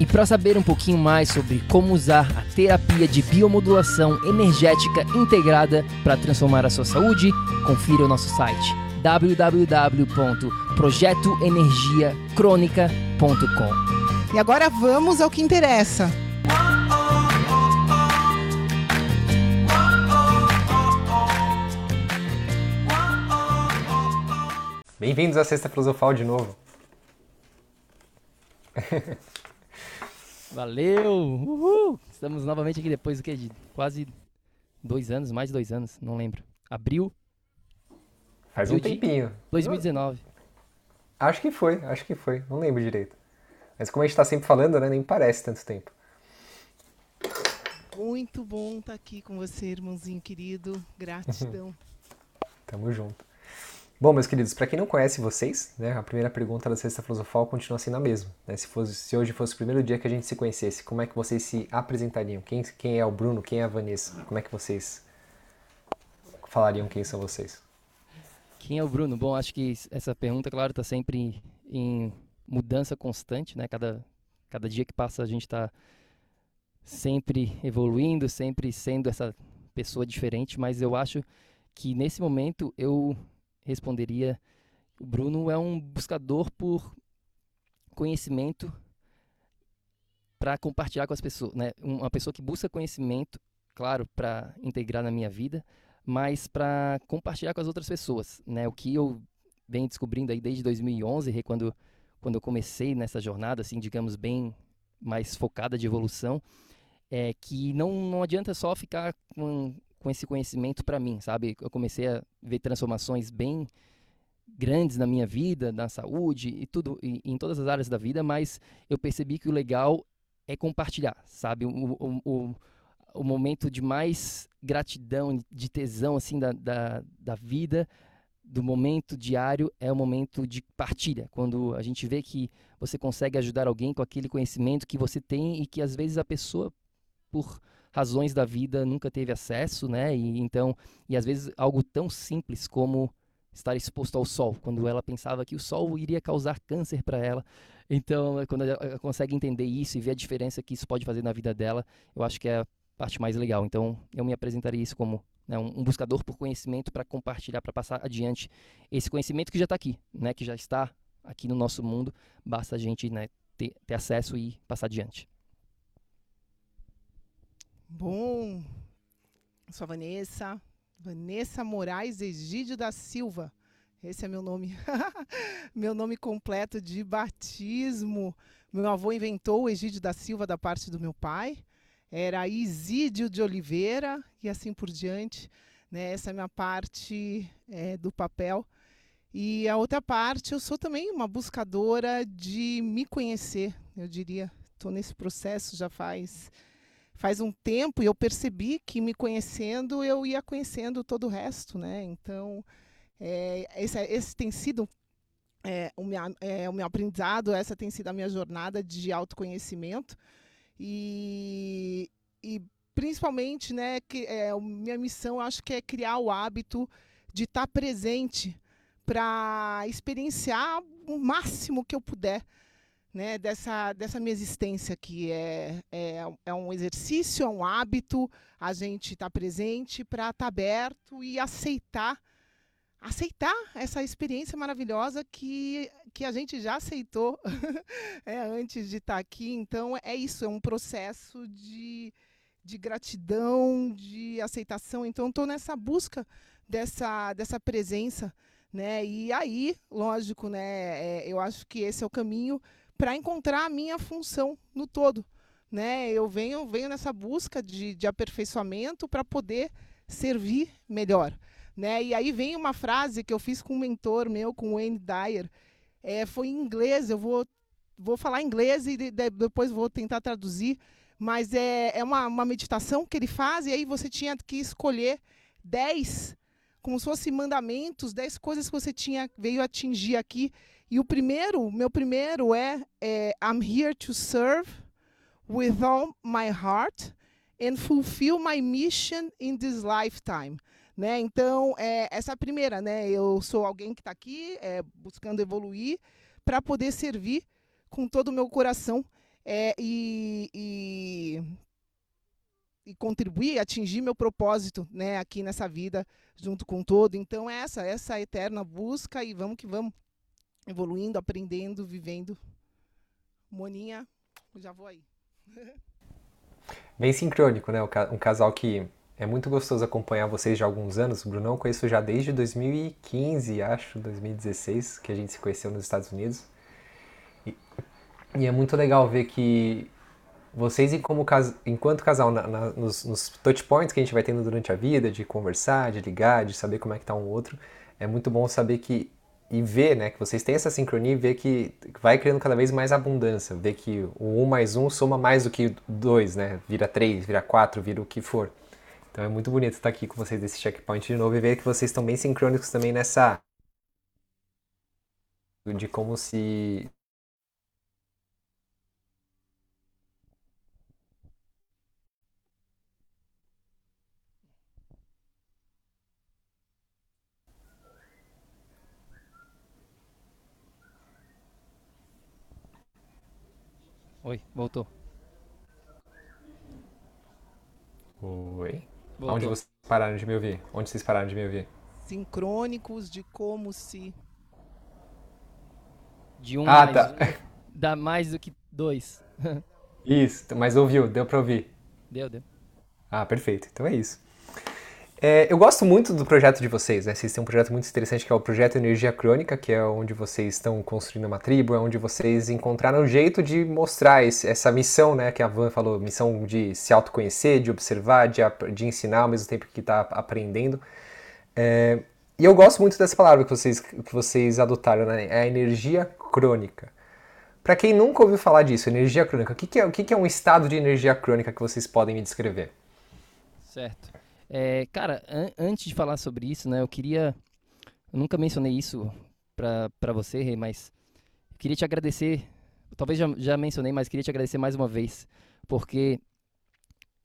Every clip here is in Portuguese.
E para saber um pouquinho mais sobre como usar a terapia de biomodulação energética integrada para transformar a sua saúde, confira o nosso site www.projetoenergiacronica.com. E agora vamos ao que interessa. Bem-vindos à Sexta Filosofal de novo. Valeu! Uhul! Estamos novamente aqui depois do que? De quase dois anos, mais de dois anos, não lembro. Abril. Faz um tempinho. 2019. Acho que foi, acho que foi. Não lembro direito. Mas como a gente tá sempre falando, né? Nem parece tanto tempo. Muito bom estar tá aqui com você, irmãozinho querido. Gratidão. Tamo junto. Bom, meus queridos, para quem não conhece vocês, né, a primeira pergunta da Sexta Filosofal continua sendo a mesma. Né? Se, fosse, se hoje fosse o primeiro dia que a gente se conhecesse, como é que vocês se apresentariam? Quem, quem é o Bruno? Quem é a Vanessa? Como é que vocês falariam quem são vocês? Quem é o Bruno? Bom, acho que essa pergunta, claro, está sempre em mudança constante, né? Cada, cada dia que passa a gente está sempre evoluindo, sempre sendo essa pessoa diferente, mas eu acho que nesse momento eu responderia: o Bruno é um buscador por conhecimento para compartilhar com as pessoas, né? Uma pessoa que busca conhecimento, claro, para integrar na minha vida, mas para compartilhar com as outras pessoas, né? O que eu venho descobrindo aí desde 2011, quando quando eu comecei nessa jornada, assim, digamos bem mais focada de evolução, é que não não adianta só ficar com com esse conhecimento para mim, sabe? Eu comecei a ver transformações bem grandes na minha vida, na saúde e tudo, e, em todas as áreas da vida, mas eu percebi que o legal é compartilhar, sabe? O, o, o, o momento de mais gratidão, de tesão, assim, da, da, da vida, do momento diário, é o momento de partilha, quando a gente vê que você consegue ajudar alguém com aquele conhecimento que você tem e que às vezes a pessoa, por razões da vida nunca teve acesso, né? E então, e às vezes algo tão simples como estar exposto ao sol, quando ela pensava que o sol iria causar câncer para ela. Então, quando ela consegue entender isso e ver a diferença que isso pode fazer na vida dela, eu acho que é a parte mais legal. Então, eu me apresentaria isso como né, um buscador por conhecimento para compartilhar, para passar adiante esse conhecimento que já está aqui, né? Que já está aqui no nosso mundo. Basta a gente né, ter, ter acesso e passar adiante. Bom, sou a Vanessa, Vanessa Moraes Egídio da Silva. Esse é meu nome. meu nome completo de batismo. Meu avô inventou o Egídio da Silva da parte do meu pai. Era Isídio de Oliveira e assim por diante. Né? Essa é a minha parte é, do papel. E a outra parte, eu sou também uma buscadora de me conhecer, eu diria. Estou nesse processo já faz faz um tempo e eu percebi que me conhecendo eu ia conhecendo todo o resto, né? Então é, esse, esse tem sido é, o, meu, é, o meu aprendizado, essa tem sido a minha jornada de autoconhecimento e, e principalmente, né, que é, minha missão acho que é criar o hábito de estar presente para experienciar o máximo que eu puder né, dessa, dessa minha existência que é, é, é um exercício, é um hábito, a gente está presente para estar tá aberto e aceitar aceitar essa experiência maravilhosa que, que a gente já aceitou é, antes de estar tá aqui. Então, é isso, é um processo de, de gratidão, de aceitação. Então, estou nessa busca dessa, dessa presença. Né? E aí, lógico, né, é, eu acho que esse é o caminho para encontrar a minha função no todo. Né? Eu venho, venho nessa busca de, de aperfeiçoamento para poder servir melhor. Né? E aí vem uma frase que eu fiz com um mentor meu, com o Wayne Dyer, é, foi em inglês, eu vou, vou falar inglês e de, de, depois vou tentar traduzir, mas é, é uma, uma meditação que ele faz e aí você tinha que escolher 10, como se fossem mandamentos, 10 coisas que você tinha veio atingir aqui. E o primeiro, meu primeiro é, é I'm here to serve with all my heart and fulfill my mission in this lifetime. Né? Então, é, essa primeira, né? eu sou alguém que está aqui é, buscando evoluir para poder servir com todo o meu coração é, e, e, e, contribuir, atingir meu propósito né, aqui nessa vida, junto com todo. Então, essa, essa eterna busca e vamos que vamos, evoluindo, aprendendo, vivendo. Moninha, já vou aí. Bem sincrônico, né? Um casal que é muito gostoso acompanhar vocês já há alguns anos. O Brunão eu conheço já desde 2015, acho, 2016, que a gente se conheceu nos Estados Unidos. E e é muito legal ver que vocês, como, enquanto casal, na, na, nos, nos touch points que a gente vai tendo durante a vida, de conversar, de ligar, de saber como é que tá um outro, é muito bom saber que e ver, né, que vocês têm essa sincronia e ver que vai criando cada vez mais abundância, ver que o 1 mais 1 soma mais do que 2, né, vira 3, vira 4, vira o que for. Então é muito bonito estar aqui com vocês desse checkpoint de novo e ver que vocês estão bem sincrônicos também nessa de como se Oi, voltou. Oi. Voltou. Onde vocês pararam de me ouvir? Onde vocês pararam de me ouvir? Sincrônicos de como se. De um ah, mais tá. um dá mais do que dois. isso, mas ouviu, deu pra ouvir. Deu, deu. Ah, perfeito. Então é isso. É, eu gosto muito do projeto de vocês, né? Vocês têm um projeto muito interessante que é o Projeto Energia Crônica, que é onde vocês estão construindo uma tribo, é onde vocês encontraram um jeito de mostrar esse, essa missão, né? Que a Van falou, missão de se autoconhecer, de observar, de, de ensinar ao mesmo tempo que está aprendendo. É, e eu gosto muito dessa palavra que vocês, que vocês adotaram, né? É a energia crônica. Para quem nunca ouviu falar disso, energia crônica, o que, que, é, o que, que é um estado de energia crônica que vocês podem me descrever? Certo. É, cara, an antes de falar sobre isso, né, eu queria. Eu nunca mencionei isso para você, Rei, mas eu queria te agradecer. Talvez já, já mencionei, mas queria te agradecer mais uma vez, porque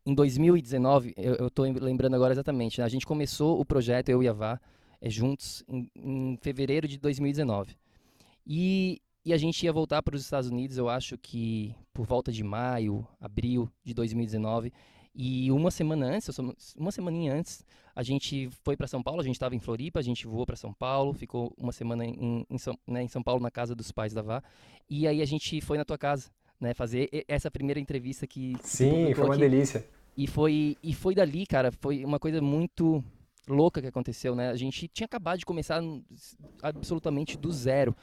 em 2019, eu, tô lembrando agora exatamente, né, a gente começou o projeto, eu e a Vá, é, juntos, em, em fevereiro de 2019. E, e a gente ia voltar para os Estados Unidos, eu acho que por volta de maio, abril de 2019. E uma semana antes, uma semaninha antes, a gente foi para São Paulo, a gente estava em Floripa, a gente voou para São Paulo, ficou uma semana em, em, São, né, em São Paulo na casa dos pais da Vá. E aí a gente foi na tua casa, né, fazer essa primeira entrevista que Sim, foi uma aqui. delícia. E foi e foi dali, cara, foi uma coisa muito louca que aconteceu, né? A gente tinha acabado de começar absolutamente do zero.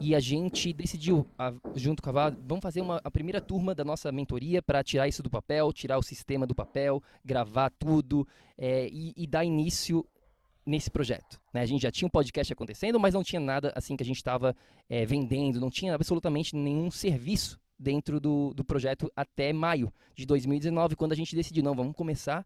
E a gente decidiu, a, junto com a Vá, vamos fazer uma, a primeira turma da nossa mentoria para tirar isso do papel, tirar o sistema do papel, gravar tudo é, e, e, dar início nesse projeto. Né? A gente já tinha um podcast acontecendo, mas não tinha nada assim que a gente estava é, vendendo, não tinha absolutamente nenhum serviço dentro do, do projeto até maio de 2019, quando a gente decidiu, não, vamos começar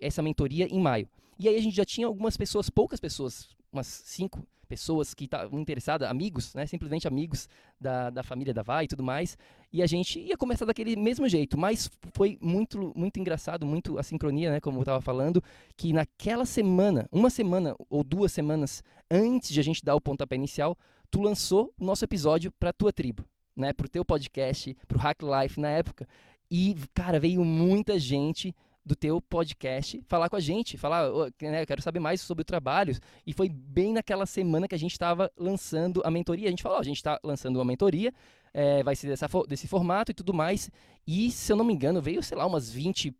essa mentoria em maio. E aí a gente já tinha algumas pessoas, poucas pessoas, umas cinco pessoas que estavam interessadas, amigos, né, simplesmente amigos da, da família da Vai e tudo mais, e a gente ia começar daquele mesmo jeito, mas foi muito muito engraçado, muito a sincronia, né, como eu estava falando, que naquela semana, uma semana ou duas semanas antes de a gente dar o pontapé inicial, tu lançou o nosso episódio para tua tribo, né, pro teu podcast, pro Hack Life na época. E, cara, veio muita gente do teu podcast falar com a gente, falar, né, eu quero saber mais sobre o trabalho. E foi bem naquela semana que a gente estava lançando a mentoria. A gente falou, a gente está lançando uma mentoria, é, vai ser dessa, desse formato e tudo mais. E, se eu não me engano, veio, sei lá, umas 20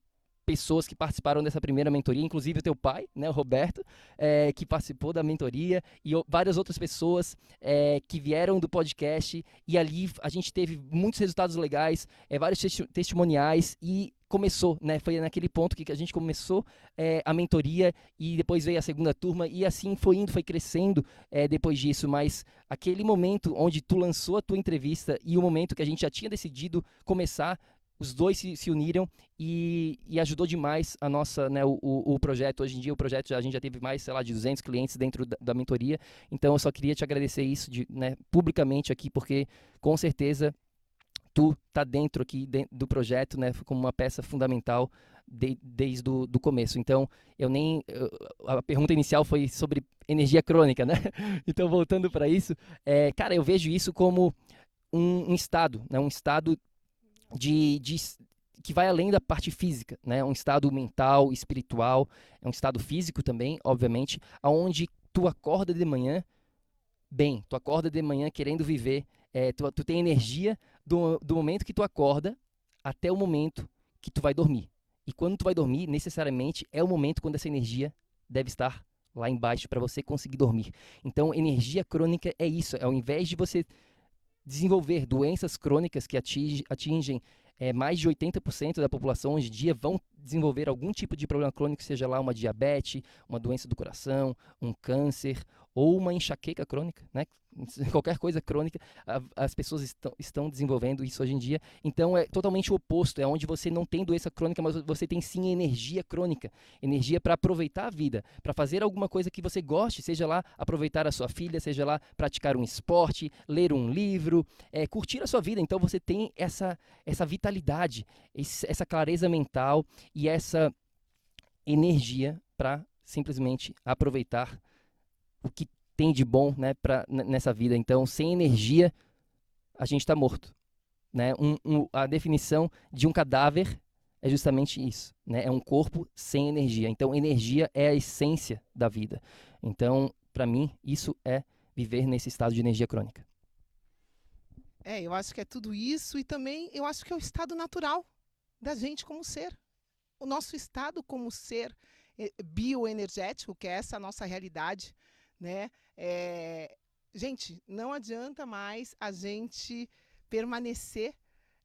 pessoas que participaram dessa primeira mentoria, inclusive o teu pai, né, o Roberto, é, que participou da mentoria, e várias outras pessoas é, que vieram do podcast, e ali a gente teve muitos resultados legais, é, vários testimoniais, e começou, né? Foi naquele ponto que a gente começou é, a mentoria e depois veio a segunda turma e assim foi indo, foi crescendo é, depois disso. Mas aquele momento onde tu lançou a tua entrevista e o momento que a gente já tinha decidido começar os dois se, se uniram e, e, ajudou demais a nossa, né, o, o, projeto. Hoje em dia o projeto, a gente já teve mais, sei lá, de 200 clientes dentro da, da mentoria. Então eu só queria te agradecer isso de, né, publicamente aqui, porque com certeza tu tá dentro aqui do projeto, né, como uma peça fundamental de, desde o do começo. Então eu nem eu, a pergunta inicial foi sobre energia crônica, né? Então voltando para isso, é, cara, eu vejo isso como um, um estado, né, um estado de, de que vai além da parte física, né? Um estado mental, espiritual, é um estado físico também, obviamente, aonde tu acorda de manhã bem, tu acorda de manhã querendo viver, é, tu, tu tem energia do, do momento que tu acorda até o momento que tu vai dormir. E quando tu vai dormir, necessariamente é o momento quando essa energia deve estar lá embaixo para você conseguir dormir. Então, energia crônica é isso, ao invés de você desenvolver doenças crônicas que atinge, atingem é, mais de 80% da população hoje em dia vão desenvolver algum tipo de problema crônico, seja lá uma diabetes, uma doença do coração, um câncer ou uma enxaqueca crônica, né? qualquer coisa crônica, as pessoas estão, estão desenvolvendo isso hoje em dia. Então é totalmente o oposto, é onde você não tem doença crônica, mas você tem sim energia crônica, energia para aproveitar a vida, para fazer alguma coisa que você goste, seja lá aproveitar a sua filha, seja lá praticar um esporte, ler um livro, é, curtir a sua vida. Então você tem essa, essa vitalidade, essa clareza mental e essa energia para simplesmente aproveitar o que tem de bom né, pra, nessa vida. Então, sem energia, a gente está morto. Né? Um, um, a definição de um cadáver é justamente isso. Né? É um corpo sem energia. Então, energia é a essência da vida. Então, para mim, isso é viver nesse estado de energia crônica. É, eu acho que é tudo isso e também eu acho que é o estado natural da gente como ser. O nosso estado como ser eh, bioenergético, que é essa nossa realidade, né? É, gente, não adianta mais a gente permanecer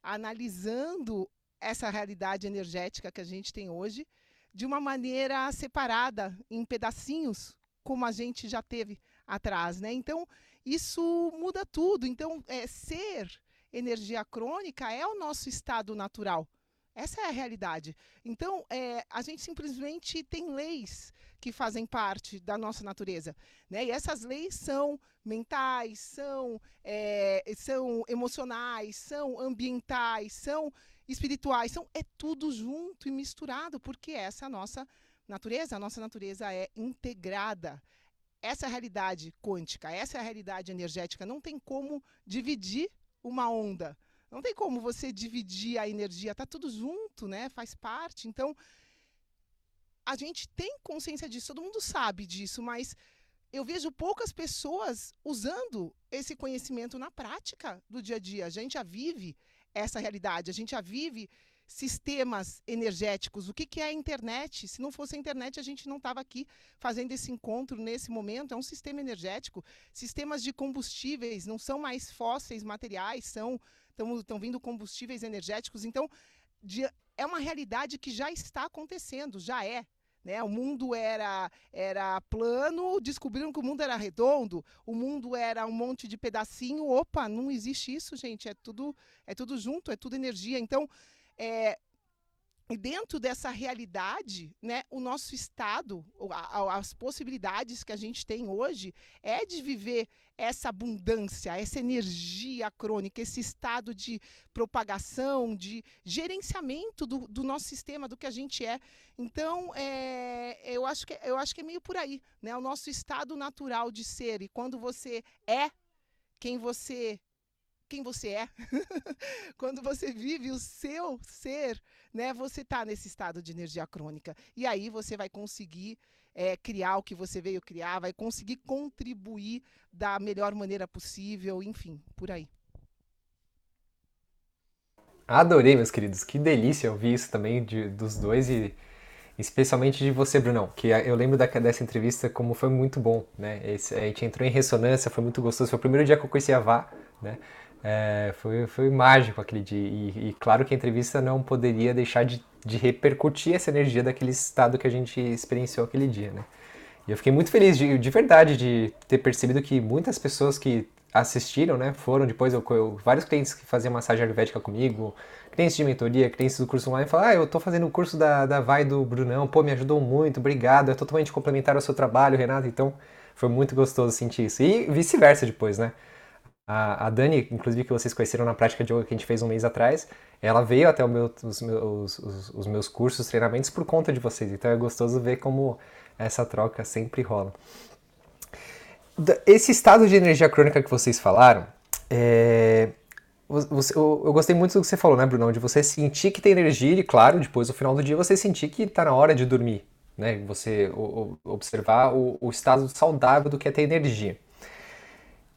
analisando essa realidade energética que a gente tem hoje de uma maneira separada, em pedacinhos, como a gente já teve atrás, né? Então, isso muda tudo. Então, é, ser energia crônica é o nosso estado natural. Essa é a realidade. Então, é, a gente simplesmente tem leis que fazem parte da nossa natureza. Né? E essas leis são mentais, são, é, são emocionais, são ambientais, são espirituais, são, é tudo junto e misturado, porque essa é a nossa natureza. A nossa natureza é integrada. Essa é a realidade quântica, essa é a realidade energética. Não tem como dividir uma onda. Não tem como você dividir a energia, está tudo junto, né? Faz parte. Então, a gente tem consciência disso, todo mundo sabe disso, mas eu vejo poucas pessoas usando esse conhecimento na prática do dia a dia. A gente já vive essa realidade, a gente já vive sistemas energéticos. O que, que é a internet? Se não fosse a internet, a gente não estava aqui fazendo esse encontro nesse momento. É um sistema energético. Sistemas de combustíveis não são mais fósseis materiais, são estão vindo combustíveis energéticos. Então, de, é uma realidade que já está acontecendo, já é. Né? O mundo era, era plano, descobriram que o mundo era redondo, o mundo era um monte de pedacinho. Opa, não existe isso, gente. É tudo, é tudo junto, é tudo energia. Então, é, dentro dessa realidade, né, o nosso estado, as possibilidades que a gente tem hoje é de viver essa abundância, essa energia crônica, esse estado de propagação, de gerenciamento do, do nosso sistema, do que a gente é. Então, é, eu, acho que, eu acho que é meio por aí, né? O nosso estado natural de ser. E quando você é quem você quem você é, quando você vive o seu ser, né, você está nesse estado de energia crônica. E aí você vai conseguir é, criar o que você veio criar, vai conseguir contribuir da melhor maneira possível, enfim, por aí. Adorei, meus queridos. Que delícia ouvir isso também de, dos dois e especialmente de você, Brunão, que eu lembro da, dessa entrevista como foi muito bom, né? Esse, a gente entrou em ressonância, foi muito gostoso. Foi o primeiro dia que eu conheci a Vá, né? É, foi, foi mágico aquele dia. E, e, claro que a entrevista não poderia deixar de, de repercutir essa energia daquele estado que a gente experienciou aquele dia, né? E eu fiquei muito feliz de, de verdade de ter percebido que muitas pessoas que assistiram, né, foram depois, eu, eu, vários clientes que faziam massagem ayurvédica comigo, clientes de mentoria, clientes do curso online, falaram, ah, eu tô fazendo o curso da, da Vai do Brunão, pô, me ajudou muito, obrigado, é totalmente complementar ao seu trabalho, Renato, então foi muito gostoso sentir isso. E vice-versa depois, né? A, a, Dani, inclusive, que vocês conheceram na prática de yoga que a gente fez um mês atrás, ela veio até meu, os, meus, os, os meus cursos, treinamentos por conta de vocês. Então é gostoso ver como essa troca sempre rola. Esse estado de energia crônica que vocês falaram, é, você, eu, eu, gostei muito do que você falou, né, Brunão? De você sentir que tem energia e, claro, depois no final do dia você sentir que está na hora de dormir, né? Você o, observar o, o, estado saudável do que é ter energia.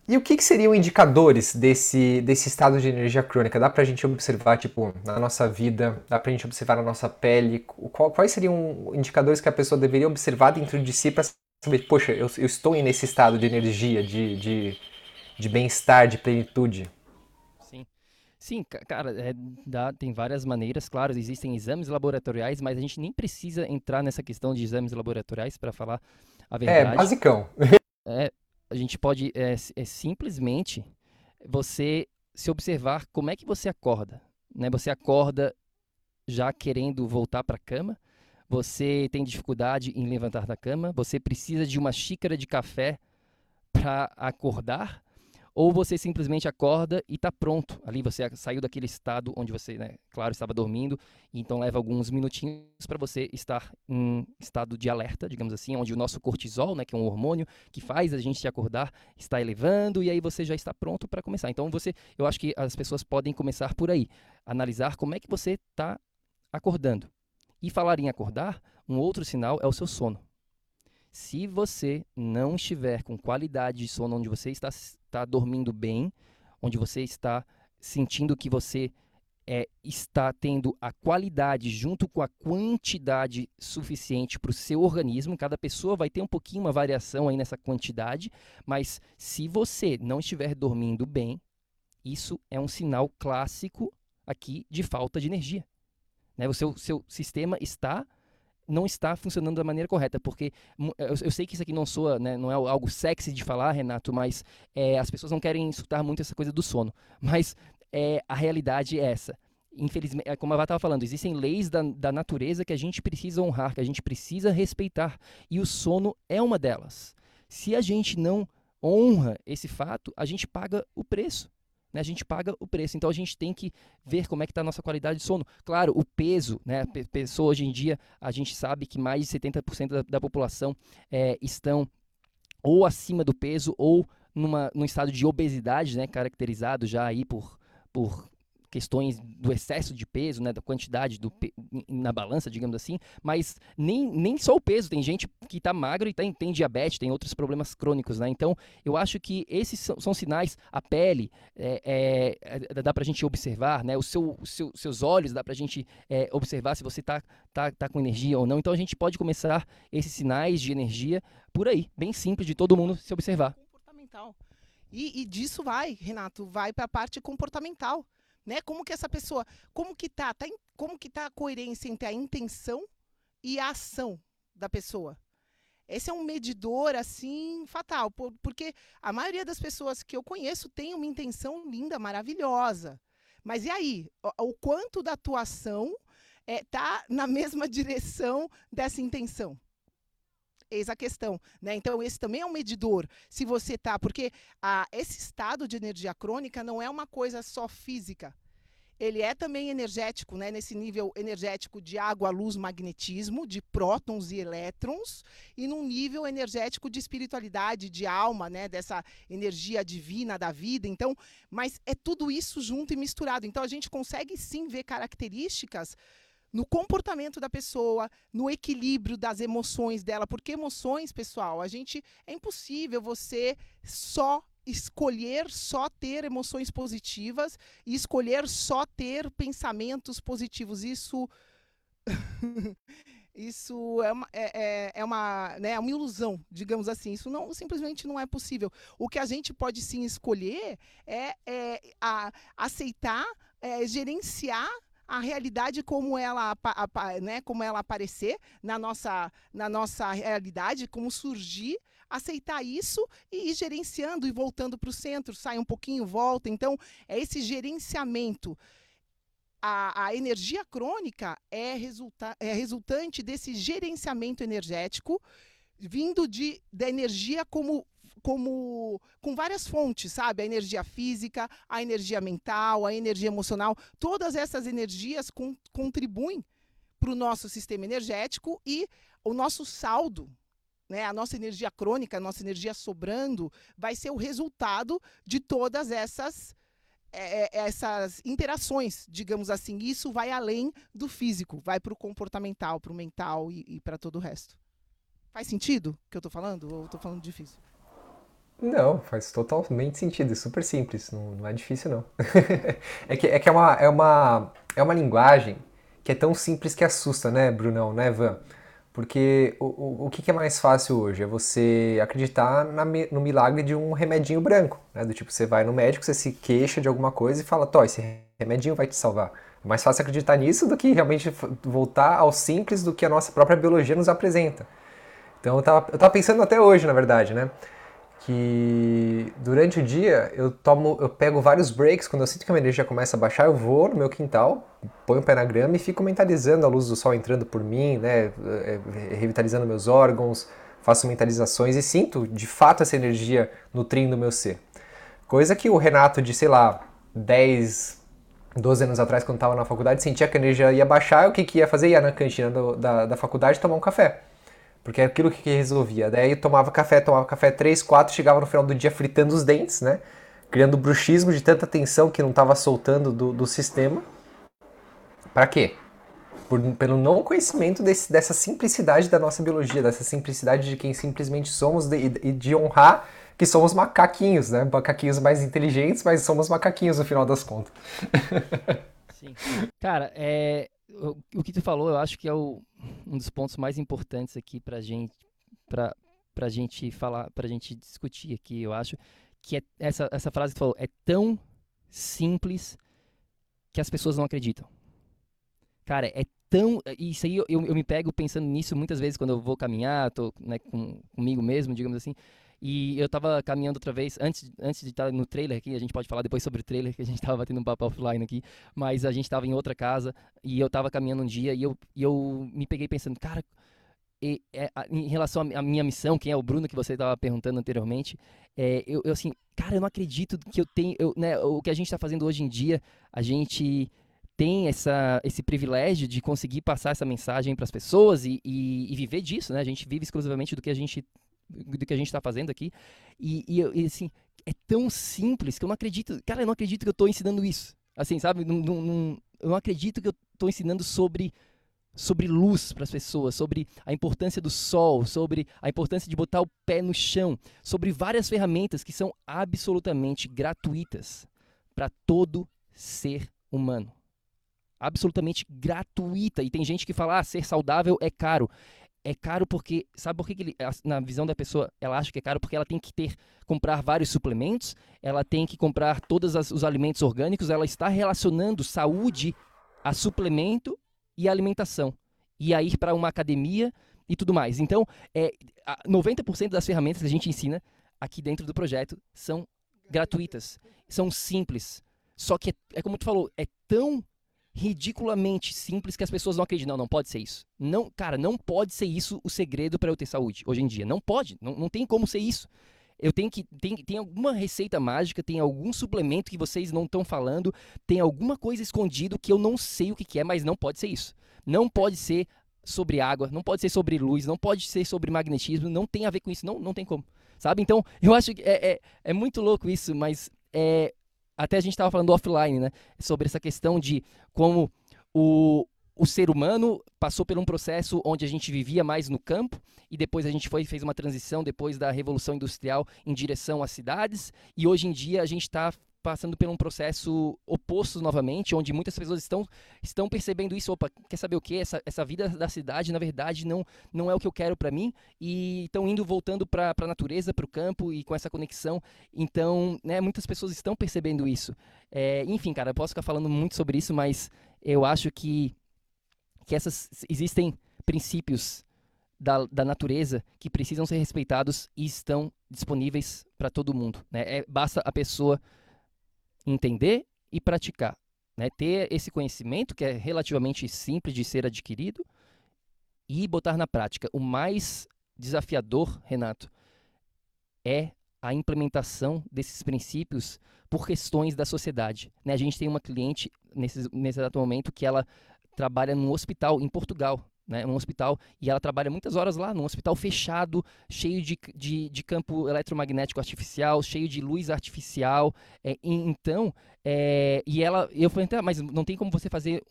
E o que, que seriam indicadores desse, desse estado de energia crônica? Dá pra gente observar, tipo, na nossa vida, dá pra gente observar na nossa pele? Qual, quais seriam indicadores que a pessoa deveria observar dentro de si para saber, poxa, eu, eu, estou nesse estado de energia, de, de, de bem-estar, de plenitude? Sim. Sim, cara, é, dá, tem várias maneiras, claro, existem exames laboratoriais, mas a gente nem precisa entrar nessa questão de exames laboratoriais para falar a é, verdade. É, basicão. É, a gente pode é, é, simplesmente você se observar como é que você acorda. Né? Você acorda já querendo voltar para a cama, você tem dificuldade em levantar da cama, você precisa de uma xícara de café para acordar, ou você simplesmente acorda e está pronto. Ali você saiu daquele estado onde você, né, claro, estava dormindo, então leva alguns minutinhos para você estar em estado de alerta, digamos assim, onde o nosso cortisol, né, que é um hormônio que faz a gente acordar, está elevando e aí você já está pronto para começar. Então você, eu acho que as pessoas podem começar por aí, analisar como é que você está acordando. E falar em acordar, um outro sinal é o seu sono. Se você não estiver com qualidade de sono, onde você está, está dormindo bem, onde você está sentindo que você é, está tendo a qualidade junto com a quantidade suficiente para o seu organismo. Cada pessoa vai ter um pouquinho uma variação aí nessa quantidade, mas se você não estiver dormindo bem, isso é um sinal clássico aqui de falta de energia. Né? O seu, seu sistema está não está funcionando da maneira correta, porque eu, eu sei que isso aqui não soa, né, não é algo sexy de falar, Renato, mas é, as pessoas não querem escutar muito essa coisa do sono. Mas é, a realidade é essa. Infelizmente, é como a Vá estava falando, existem leis da, da natureza que a gente precisa honrar, que a gente precisa respeitar, e o sono é uma delas. Se a gente não honra esse fato, a gente paga o preço né, a gente paga o preço. Então a gente tem que ver como é que está a nossa qualidade de sono. Claro, o peso, né, pessoa hoje em dia, a gente sabe que mais de 70% da, da população é, estão ou acima do peso ou numa, num estado de obesidade, né, caracterizado já aí por, por questões do excesso de peso, né, da quantidade do na balança, digamos assim, mas nem, nem só o peso, tem gente que está magro e tem, tem diabetes, tem outros problemas crônicos, né? Então, eu acho que esses são, são sinais, a pele é, é, é dá para a gente observar, né? O seu, o seu, seus olhos dá para a gente é, observar se você está tá, tá com energia ou não. Então, a gente pode começar esses sinais de energia por aí, bem simples de todo mundo se observar. Comportamental. E, e disso vai, Renato, vai para a parte comportamental né? Como que essa pessoa, como que tá, tá como que tá a coerência entre a intenção e a ação da pessoa? Esse é um medidor assim fatal, porque a maioria das pessoas que eu conheço tem uma intenção linda, maravilhosa. Mas e aí, o, quanto da atuação é, tá na mesma direção dessa intenção? Eis a questão, né? Então esse também é um medidor. Se você tá, porque a, esse estado de energia crônica não é uma coisa só física. Ele é também energético, né? Nesse nível energético de água, luz, magnetismo, de prótons e elétrons, e num nível energético de espiritualidade, de alma, né? Dessa energia divina da vida. Então, mas é tudo isso junto e misturado. Então a gente consegue sim ver características no comportamento da pessoa, no equilíbrio das emoções dela, porque emoções, pessoal, a gente é impossível você só escolher só ter emoções positivas e escolher só ter pensamentos positivos. Isso isso é uma, é, é, é uma, né, é uma ilusão, digamos assim. Isso não simplesmente não é possível. O que a gente pode sim escolher é, é a, aceitar, é, gerenciar a realidade como ela, né, como ela aparecer na nossa, na nossa realidade, como surgir, aceitar isso e ir gerenciando e voltando para o centro, sai um pouquinho, volta. Então, é esse gerenciamento a, a energia crônica é, resulta, é resultante desse gerenciamento energético vindo de, da energia como como com várias fontes, sabe? A energia física, a energia mental, a energia emocional, todas essas energias com, contribuem para o nosso sistema energético e o nosso saldo, né? A nossa energia crônica, a nossa energia sobrando, vai ser o resultado de todas essas é, é, essas interações, digamos assim. Isso vai além do físico, vai para o comportamental, para o mental e, e para todo o resto. Faz sentido o que eu estou falando ou estou falando difícil? Não, faz totalmente sentido, é super simples, não, não é difícil não. é que, é, que é, uma, é, uma, é uma linguagem que é tão simples que assusta, né, Brunão, né, Van? Porque o, o, o que, é mais fácil hoje? É você acreditar na, no milagre de um remedinho branco. Né? Do tipo, você vai no médico, você se queixa de alguma coisa e fala, Tó, esse remedinho vai te salvar. É mais fácil acreditar nisso do que realmente voltar ao simples do que a nossa própria biologia nos apresenta. Então eu tava, eu tava pensando até hoje, na verdade, né? Que durante o dia eu tomo, eu pego vários breaks, quando eu sinto que a minha energia começa a baixar, eu vou no meu quintal, ponho o pé na grama e fico mentalizando a luz do sol entrando por mim, né, é, é, revitalizando meus órgãos, faço mentalizações e sinto de fato essa energia nutrindo o meu ser. Coisa que o Renato de, sei lá, 10, 12 anos atrás, quando estava na faculdade, sentia que a energia ia baixar, o que, que ia fazer? Ia na cantina do, da, da faculdade tomar um café. Porque é aquilo que resolvia. Daí tomava café, tomava café 3, 4, chegava no final do dia fritando os dentes, né? Criando bruxismo de tanta tensão que não estava soltando do, do sistema. Para quê? Por, pelo não conhecimento desse, dessa simplicidade da nossa biologia, dessa simplicidade de quem simplesmente somos e de, de, honrar que somos macaquinhos, né? Macaquinhos mais inteligentes, mas somos macaquinhos no final das contas. Sim. Cara, é, o, que tu falou, eu acho que é o, um dos pontos mais importantes aqui para gente, para para gente falar, para gente discutir aqui. Eu acho que é essa essa frase que tu falou é tão simples que as pessoas não acreditam. Cara, é tão. Isso aí eu, eu, eu me pego pensando nisso muitas vezes quando eu vou caminhar, tô né, com, comigo mesmo, digamos assim. E eu tava caminhando outra vez, antes, antes de estar no trailer aqui, a gente pode falar depois sobre o trailer, que a gente tava batendo um papo offline aqui, mas a gente tava em outra casa e eu tava caminhando um dia e eu, e eu me peguei pensando, cara, e, é, em relação à minha missão, quem é o Bruno que você estava perguntando anteriormente, é, eu, eu, assim, cara, eu não acredito que eu tenho, eu, né, o que a gente está fazendo hoje em dia, a gente tem essa, esse privilégio de conseguir passar essa mensagem para as pessoas e, e, e, viver disso, né? A gente vive exclusivamente do que a gente do que a gente está fazendo aqui. E, e, e, assim, é tão simples que eu não acredito. Cara, eu não acredito que eu estou ensinando isso. Assim, sabe? Não, não, não, eu não acredito que eu estou ensinando sobre sobre luz para as pessoas, sobre a importância do sol, sobre a importância de botar o pé no chão, sobre várias ferramentas que são absolutamente gratuitas para todo ser humano. Absolutamente gratuita. E tem gente que fala: ah, ser saudável é caro é caro porque sabe por que, que ele, na visão da pessoa ela acha que é caro? Porque ela tem que ter comprar vários suplementos ela tem que comprar todos os alimentos orgânicos ela está relacionando saúde a suplemento e alimentação. E a ir para uma academia e tudo mais. Então é 90% das ferramentas que a gente ensina aqui dentro do projeto são gratuitas são simples. Só que é, é como tu falou é tão ridiculamente simples que as pessoas não acreditam. Não, não pode ser isso. Não, cara, não pode ser isso o segredo para eu ter saúde hoje em dia. Não pode, não, não tem como ser isso. Eu tenho que tem, tem alguma receita mágica, tem algum suplemento que vocês não estão falando, tem alguma coisa escondido que eu não sei o que, que é, mas não pode ser isso. Não pode ser sobre água, não pode ser sobre luz, não pode ser sobre magnetismo, não tem a ver com isso, não, não tem como. Sabe? Então, eu acho que é, é, é muito louco isso, mas é, até a gente estava falando offline, né? Sobre essa questão de como o, o ser humano passou por um processo onde a gente vivia mais no campo e depois a gente foi fez uma transição depois da revolução industrial em direção às cidades. E hoje em dia a gente está passando por um processo oposto novamente, onde muitas pessoas estão, estão percebendo isso. Opa, quer saber o que? Essa, essa vida da cidade, na verdade, não, não é o que eu quero para mim. E estão indo, voltando para a natureza, para o campo e com essa conexão. Então, né, muitas pessoas estão percebendo isso. É, enfim, cara, eu posso ficar falando muito sobre isso, mas eu acho que, que essas, existem princípios da, da, natureza que precisam ser respeitados e estão disponíveis para todo mundo. Né? É, basta a pessoa entender e praticar. Né? Ter esse conhecimento, que é relativamente simples de ser adquirido, e botar na prática. O mais desafiador, Renato, é a implementação desses princípios por questões da sociedade. Né? A gente tem uma cliente nesse, nesse exato momento que ela trabalha num hospital em Portugal né, um hospital, e ela trabalha muitas horas lá, num hospital fechado, cheio de, de, de campo eletromagnético artificial, cheio de luz artificial. É, e, então, é, e ela, eu falei, tá, mas não tem como você fazer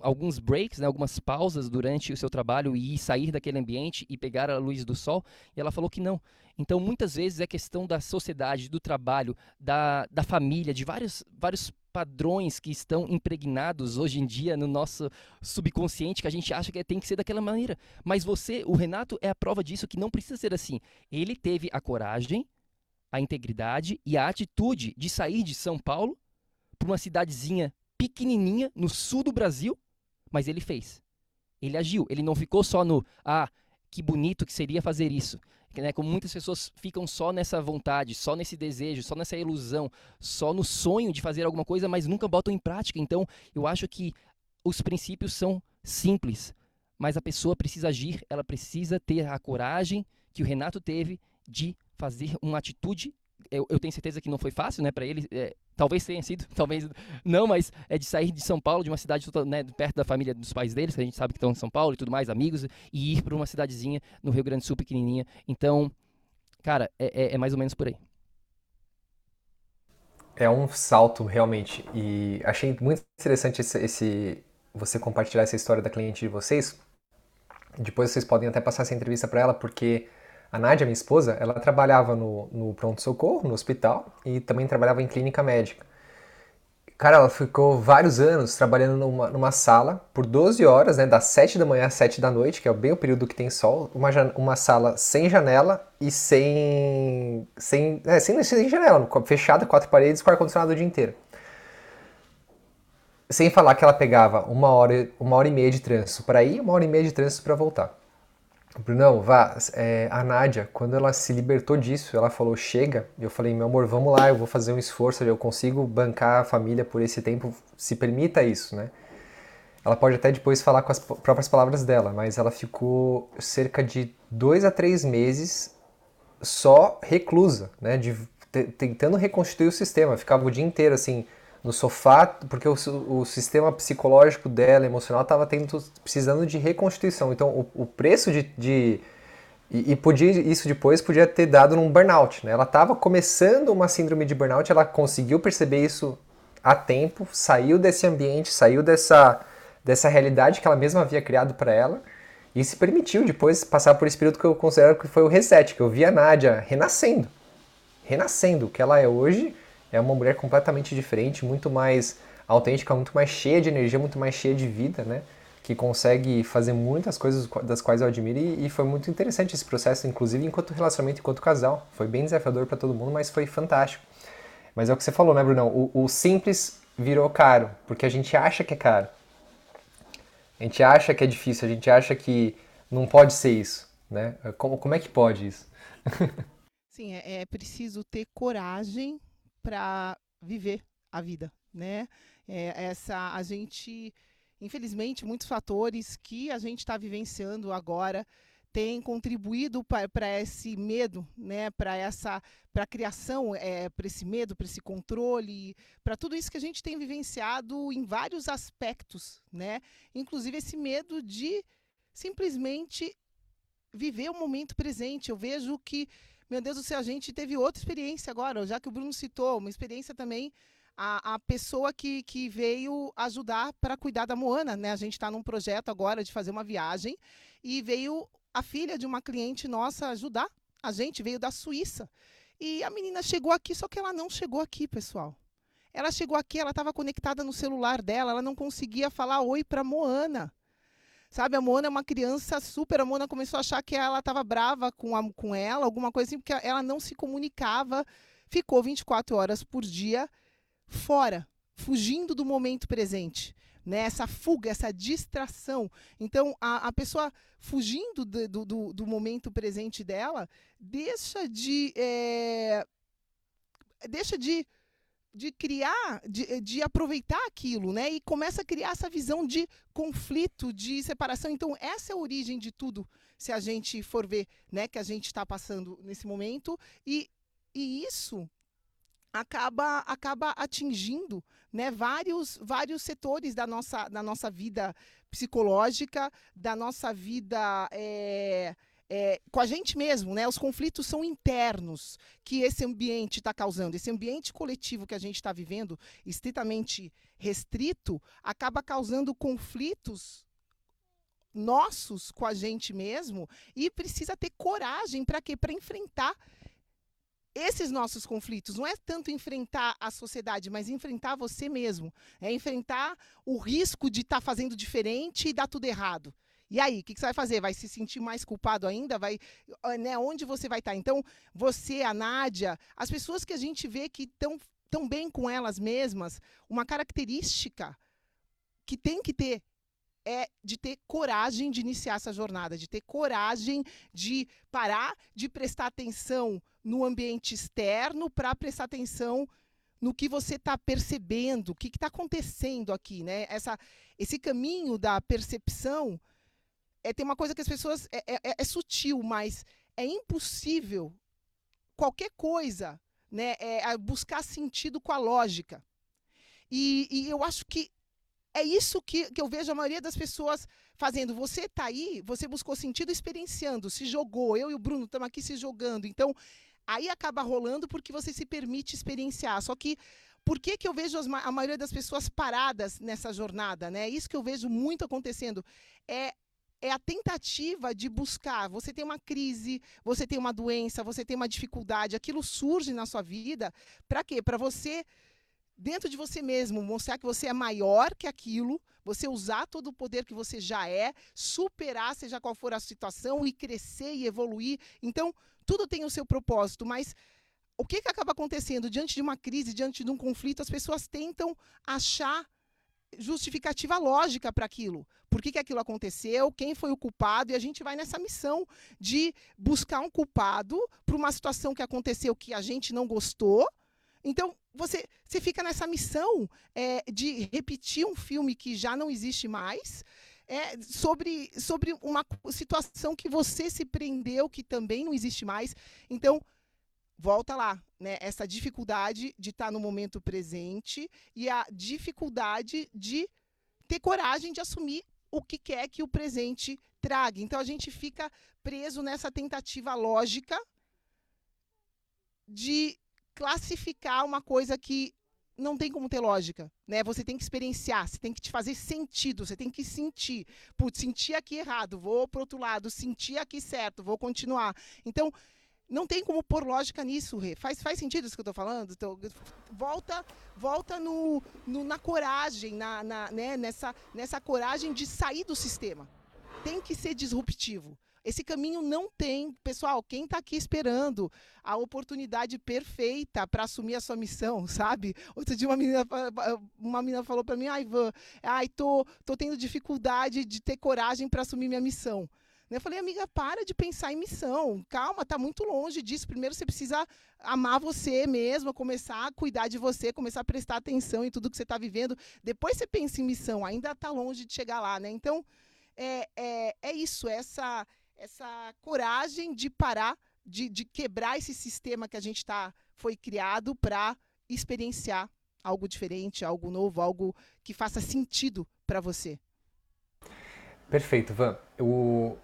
alguns breaks, né, algumas pausas durante o seu trabalho e sair daquele ambiente e pegar a luz do sol? E ela falou que não. Então, muitas vezes é questão da sociedade, do trabalho, da, da família, de vários, vários padrões que estão impregnados hoje em dia no nosso subconsciente que a gente acha que tem que ser daquela maneira. Mas você, o Renato, é a prova disso que não precisa ser assim. Ele teve a coragem, a integridade e a atitude de sair de São Paulo para uma cidadezinha pequenininha no sul do Brasil, mas ele fez. Ele agiu. Ele não ficou só no ah, que bonito que seria fazer isso né, como muitas pessoas ficam só nessa vontade, só nesse desejo, só nessa ilusão, só no sonho de fazer alguma coisa, mas nunca botam em prática. Então, eu acho que os princípios são simples, mas a pessoa precisa agir, ela precisa ter a coragem que o Renato teve de fazer uma atitude eu, eu, tenho certeza que não foi fácil, né, para ele. É, talvez tenha sido, talvez não, mas é de sair de São Paulo, de uma cidade né, perto da família dos pais deles, que a gente sabe que estão em São Paulo e tudo mais, amigos, e ir para uma cidadezinha no Rio Grande do Sul pequenininha. Então, cara, é, é, é mais ou menos por aí. É um salto realmente e achei muito interessante esse, esse você compartilhar essa história da cliente de vocês. Depois vocês podem até passar essa entrevista para ela porque a Nádia, minha esposa, ela trabalhava no, no pronto-socorro, no hospital, e também trabalhava em clínica médica. Cara, ela ficou vários anos trabalhando numa, numa sala por 12 horas, né, das 7 da manhã às 7 da noite, que é bem o período que tem sol, uma, uma sala sem janela e sem. sem, é, sem, sem janela, fechada, quatro paredes, com ar-condicionado o dia inteiro. Sem falar que ela pegava uma hora, uma hora e meia de trânsito para ir, uma hora e meia de trânsito para voltar. Brunão, vá, é, a Nádia, quando ela se libertou disso, ela falou, chega, eu falei, meu amor, vamos lá, eu vou fazer um esforço, eu consigo bancar a família por esse tempo, se permita isso, né? Ela pode até depois falar com as próprias palavras dela, mas ela ficou cerca de dois a três meses só reclusa, né? De, tentando reconstituir o sistema, ficava o dia inteiro assim, no sofá, porque o, o sistema psicológico dela, emocional, estava precisando de reconstituição. Então, o, o preço de, de e, podia isso depois podia ter dado num burnout. Né? Ela estava começando uma síndrome de burnout, ela conseguiu perceber isso a tempo, saiu desse ambiente, saiu dessa, dessa realidade que ela mesma havia criado para ela e se permitiu depois passar por esse período que eu considero que foi o reset, que eu vi a Nádia renascendo. Renascendo, o que ela é hoje é uma mulher completamente diferente, muito mais autêntica, muito mais cheia de energia, muito mais cheia de vida, né? Que consegue fazer muitas coisas das quais eu admiro e, foi muito interessante esse processo, inclusive enquanto relacionamento, enquanto casal. Foi bem desafiador para todo mundo, mas foi fantástico. Mas é o que você falou, né, Brunão? O, o simples virou caro, porque a gente acha que é caro. A gente acha que é difícil, a gente acha que não pode ser isso, né? Como, como é que pode isso? Sim, é, é preciso ter coragem para viver a vida, né? É, essa a gente, infelizmente, muitos fatores que a gente está vivenciando agora têm contribuído para esse medo, né? Para essa, para a criação, é, para esse medo, para esse controle, para tudo isso que a gente tem vivenciado em vários aspectos, né? Inclusive esse medo de simplesmente viver o momento presente. Eu vejo que meu Deus do céu, a gente teve outra experiência agora, já que o Bruno citou, uma experiência também a, a pessoa que, que veio ajudar para cuidar da Moana, né? A gente está num projeto agora de fazer uma viagem e veio a filha de uma cliente nossa ajudar. A gente veio da Suíça. E a menina chegou aqui, só que ela não chegou aqui, pessoal. Ela chegou aqui, ela estava conectada no celular dela, ela não conseguia falar oi para Moana. Sabe, a Moana é uma criança super. A Moana começou a achar que ela estava brava com, a, com ela, alguma coisa assim, porque ela não se comunicava. Ficou 24 horas por dia fora, fugindo do momento presente. Né, essa fuga, essa distração. Então, a, a pessoa fugindo do, do, do, momento presente dela deixa de. É, deixa de de criar, de, de, aproveitar aquilo, né? E começa a criar essa visão de conflito, de separação. Então, essa é a origem de tudo, se a gente for ver, né, que a gente está passando nesse momento. E, e isso acaba, acaba atingindo né, vários, vários setores da nossa, da nossa vida psicológica, da nossa vida é, é, com a gente mesmo. Né? Os conflitos são internos que esse ambiente está causando. Esse ambiente coletivo que a gente está vivendo, estritamente restrito, acaba causando conflitos nossos com a gente mesmo e precisa ter coragem para quê? Para enfrentar esses nossos conflitos. Não é tanto enfrentar a sociedade, mas enfrentar você mesmo. É enfrentar o risco de estar tá fazendo diferente e dar tudo errado. E aí, o que, que, você vai fazer? Vai se sentir mais culpado ainda? Vai, né, onde você vai estar? Tá? Então, você, a Nádia, as pessoas que a gente vê que estão tão bem com elas mesmas, uma característica que tem que ter é de ter coragem de iniciar essa jornada, de ter coragem de parar de prestar atenção no ambiente externo para prestar atenção no que você está percebendo, o que está acontecendo aqui, né? Essa, esse caminho da percepção é tem uma coisa que as pessoas é, é, é, é sutil, mas é impossível qualquer coisa, né? É, buscar sentido com a lógica. E, e eu acho que é isso que, que eu vejo a maioria das pessoas fazendo. Você está aí, você buscou sentido experienciando, se jogou. Eu e o Bruno estamos aqui se jogando. Então, aí acaba rolando porque você se permite experienciar. Só que por que, que eu vejo as, a maioria das pessoas paradas nessa jornada? Né? Isso que eu vejo muito acontecendo. É é a tentativa de buscar. Você tem uma crise, você tem uma doença, você tem uma dificuldade, aquilo surge na sua vida. Para quê? Para você dentro de você mesmo, mostrar que você é maior que aquilo, você usar todo o poder que você já é, superar, seja qual for a situação, e crescer e evoluir. Então, tudo tem o seu propósito, mas o que, que acaba acontecendo? Diante de uma crise, diante de um conflito, as pessoas tentam achar justificativa lógica para aquilo. Por que, que aquilo aconteceu? Quem foi o culpado? E a gente vai nessa missão de buscar um culpado para uma situação que aconteceu que a gente não gostou então, você, você fica nessa missão é, de repetir um filme que já não existe mais, é, sobre, sobre uma situação que você se prendeu, que também não existe mais. Então, volta lá, né? Essa dificuldade de estar no momento presente e a dificuldade de ter coragem de assumir o que quer que o presente traga. Então a gente fica preso nessa tentativa lógica de classificar uma coisa que não tem como ter lógica, né? Você tem que experienciar, você tem que te fazer sentido, você tem que sentir. Putz, sentir aqui errado, vou pro outro lado, sentir aqui certo, vou continuar. Então, não tem como pôr lógica nisso, Rê. Faz, faz sentido isso que eu estou falando? Então, volta volta no, no, na coragem, na, na, né? nessa, nessa coragem de sair do sistema. Tem que ser disruptivo. Esse caminho não tem. Pessoal, quem está aqui esperando a oportunidade perfeita para assumir a sua missão, sabe? Outro dia uma menina, uma menina falou para mim, ai, Ivan, ai, tô, tô tendo dificuldade de ter coragem para assumir minha missão. Eu falei, amiga, para de pensar em missão. Calma, tá muito longe disso. Primeiro você precisa amar você mesmo, começar a cuidar de você, começar a prestar atenção em tudo que você está vivendo. Depois você pensa em missão. Ainda está longe de chegar lá, né? Então, é, é, é isso, essa essa coragem de parar, de, de quebrar esse sistema que a gente tá, foi criado para experienciar algo diferente, algo novo, algo que faça sentido para você. Perfeito, Van. O,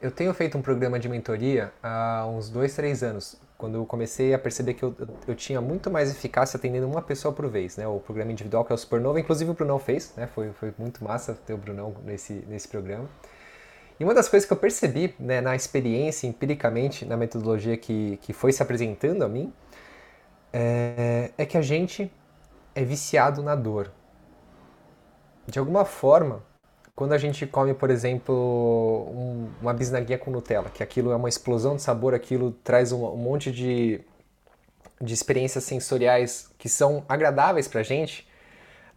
Eu tenho feito um programa de mentoria há uns dois, três anos, quando eu comecei a perceber que eu, eu tinha muito mais eficácia atendendo uma pessoa por vez, né? O programa individual que é o Supernova, inclusive o Brunão fez, né? Foi, foi muito massa ter o Brunão nesse, nesse programa. E uma das coisas que eu percebi né, na experiência, empiricamente, na metodologia que, que foi se apresentando a mim, é, é que a gente é viciado na dor. De alguma forma, quando a gente come, por exemplo, um, uma bisnaguinha com Nutella, que aquilo é uma explosão de sabor, aquilo traz um, um monte de, de experiências sensoriais que são agradáveis pra gente,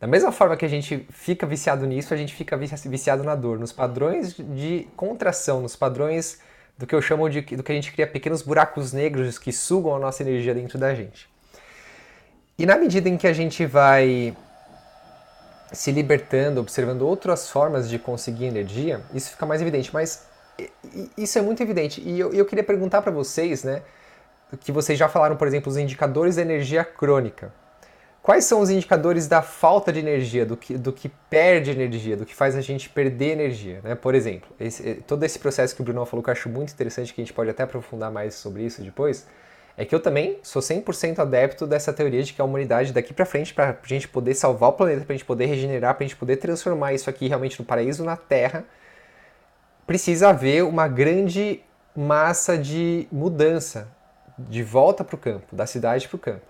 da mesma forma que a gente fica viciado nisso, a gente fica viciado na dor, nos padrões de contração, nos padrões do que eu chamo de do que a gente cria pequenos buracos negros que sugam a nossa energia dentro da gente. E na medida em que a gente vai se libertando, observando outras formas de conseguir energia, isso fica mais evidente. Mas isso é muito evidente. E eu, eu queria perguntar para vocês, né, que vocês já falaram, por exemplo, os indicadores da energia crônica. Quais são os indicadores da falta de energia, do que, do que perde energia, do que faz a gente perder energia? Né? Por exemplo, esse, todo esse processo que o Bruno falou que eu acho muito interessante, que a gente pode até aprofundar mais sobre isso depois, é que eu também sou 100% adepto dessa teoria de que a humanidade daqui para frente, para a gente poder salvar o planeta, para a gente poder regenerar, para a gente poder transformar isso aqui realmente no paraíso na Terra, precisa haver uma grande massa de mudança, de volta para o campo, da cidade para o campo.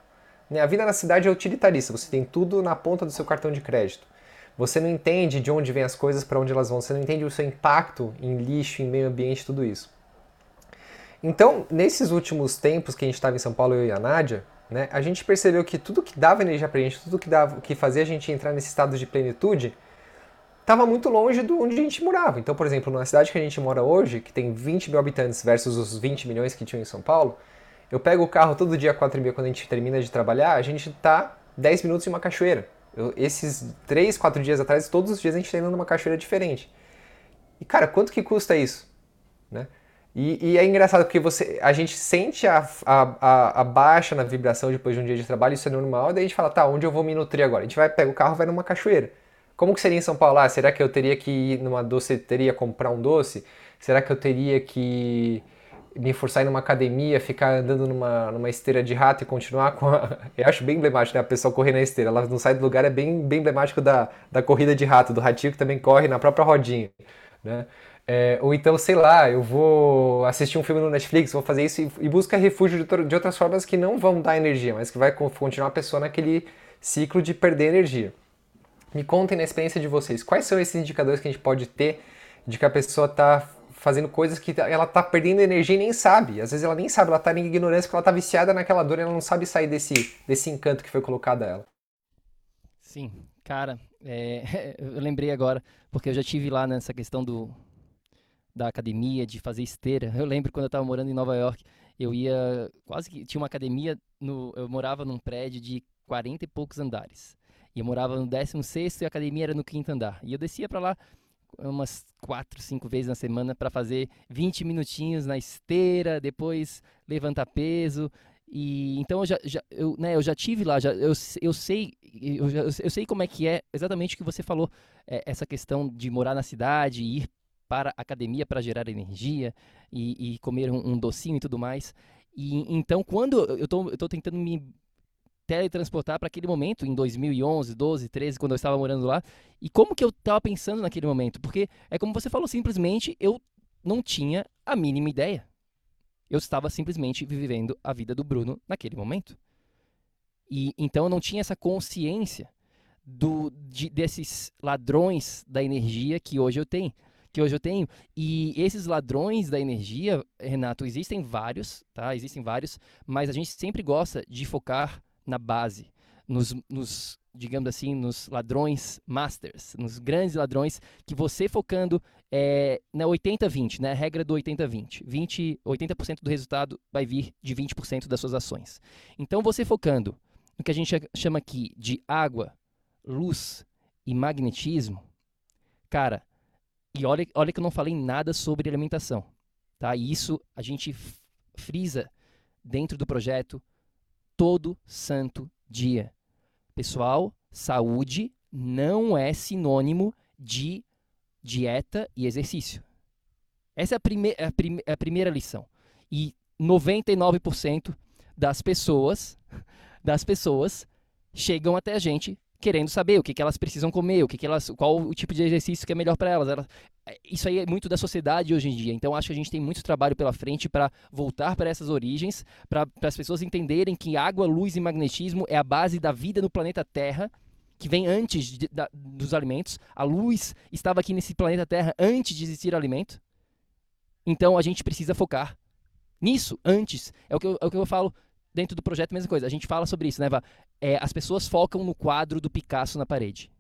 Né, a vida na cidade é utilitarista, você tem tudo na ponta do seu cartão de crédito. Você não entende de onde vêm as coisas, para onde elas vão, você não entende o seu impacto em lixo, em meio ambiente, tudo isso. Então, nesses últimos tempos que a gente estava em São Paulo, eu e a Nádia, né, a gente percebeu que tudo que dava energia pra gente, tudo que, dava, que fazia a gente entrar nesse estado de plenitude, estava muito longe de onde a gente morava. Então, por exemplo, na cidade que a gente mora hoje, que tem 20 mil habitantes versus os 20 milhões que tinham em São Paulo, eu pego o carro todo dia 4 e meia quando a gente termina de trabalhar, a gente tá 10 minutos em uma cachoeira. Eu, esses 3, 4 dias atrás, todos os dias a gente está indo numa cachoeira diferente. E cara, quanto que custa isso? Né? E, e, é engraçado porque você, a gente sente a, a, a, baixa na vibração depois de um dia de trabalho, isso é normal, daí a gente fala, tá, onde eu vou me nutrir agora? A gente vai, pega o carro vai numa cachoeira. Como que seria em São Paulo? Ah, será que eu teria que ir numa doceteria comprar um doce? Será que eu teria que me forçar a ir numa academia, ficar andando numa, numa esteira de rato e continuar com a... Eu acho bem emblemático, né? A pessoa correr na esteira. Ela não sai do lugar, é bem, bem emblemático da, da corrida de rato, do ratinho que também corre na própria rodinha, né? É, ou então, sei lá, eu vou assistir um filme no Netflix, vou fazer isso e, e busca refúgio de, de, outras formas que não vão dar energia, mas que vai continuar a pessoa naquele ciclo de perder energia. Me contem na experiência de vocês, quais são esses indicadores que a gente pode ter de que a pessoa está fazendo coisas que ela está perdendo energia e nem sabe. Às vezes ela nem sabe, ela está em ignorância porque ela está viciada naquela dor e ela não sabe sair desse, desse encanto que foi colocado a ela. Sim, cara, é, eu lembrei agora, porque eu já tive lá nessa questão do, da academia, de fazer esteira. Eu lembro quando eu estava morando em Nova York, eu ia quase que tinha uma academia no eu morava num prédio de 40 e poucos andares. E eu morava no 16 e a academia era no quinto andar. E eu descia para lá umas quatro, cinco vezes na semana para fazer 20 minutinhos na esteira, depois levantar peso. E então eu já, já eu, né, eu já tive lá, já, eu, eu sei eu, já, eu sei como é que é exatamente o que você falou, é, essa questão de morar na cidade, ir para a academia para gerar energia e, e comer um, um, docinho e tudo mais. E então, quando eu estou tentando me teletransportar para aquele momento, em 2011, 12, 13, quando eu estava morando lá, e como que eu estava pensando naquele momento? Porque é como você falou, simplesmente eu não tinha a mínima ideia. Eu estava simplesmente vivendo a vida do Bruno naquele momento. E então eu não tinha essa consciência do, de, desses ladrões da energia que hoje eu tenho que hoje eu tenho. E esses ladrões da energia, Renato, existem vários, tá? Existem vários, mas a gente sempre gosta de focar na base, nos, nos digamos assim, nos ladrões masters, nos grandes ladrões, que você focando é, na 80-20, né? A regra do 80-20. 20, 80% do resultado vai vir de 20% das suas ações. Então, você focando no que a gente chama aqui de água, luz e magnetismo, cara, e olha, olha que eu não falei nada sobre alimentação. Tá? E isso a gente frisa dentro do projeto todo santo dia. Pessoal, saúde não é sinônimo de dieta e exercício. Essa é a, prime a, prime a primeira lição. E 99% das pessoas, das pessoas chegam até a gente querendo saber o que, que elas precisam comer, o que, que elas, qual o tipo de exercício que é melhor para elas. elas. É, isso aí é muito da sociedade hoje em dia. Então acho que a gente tem muito trabalho pela frente para voltar para essas origens, para as pessoas entenderem que água, luz e magnetismo é a base da vida no planeta Terra, que vem antes de, da, dos alimentos. A luz estava aqui nesse planeta Terra antes de existir alimento. Então a gente precisa focar nisso antes. É o que eu, é o que eu falo dentro do projeto, mesma coisa. A gente fala sobre isso, né, Vá? É, as pessoas focam no quadro do Picasso na parede.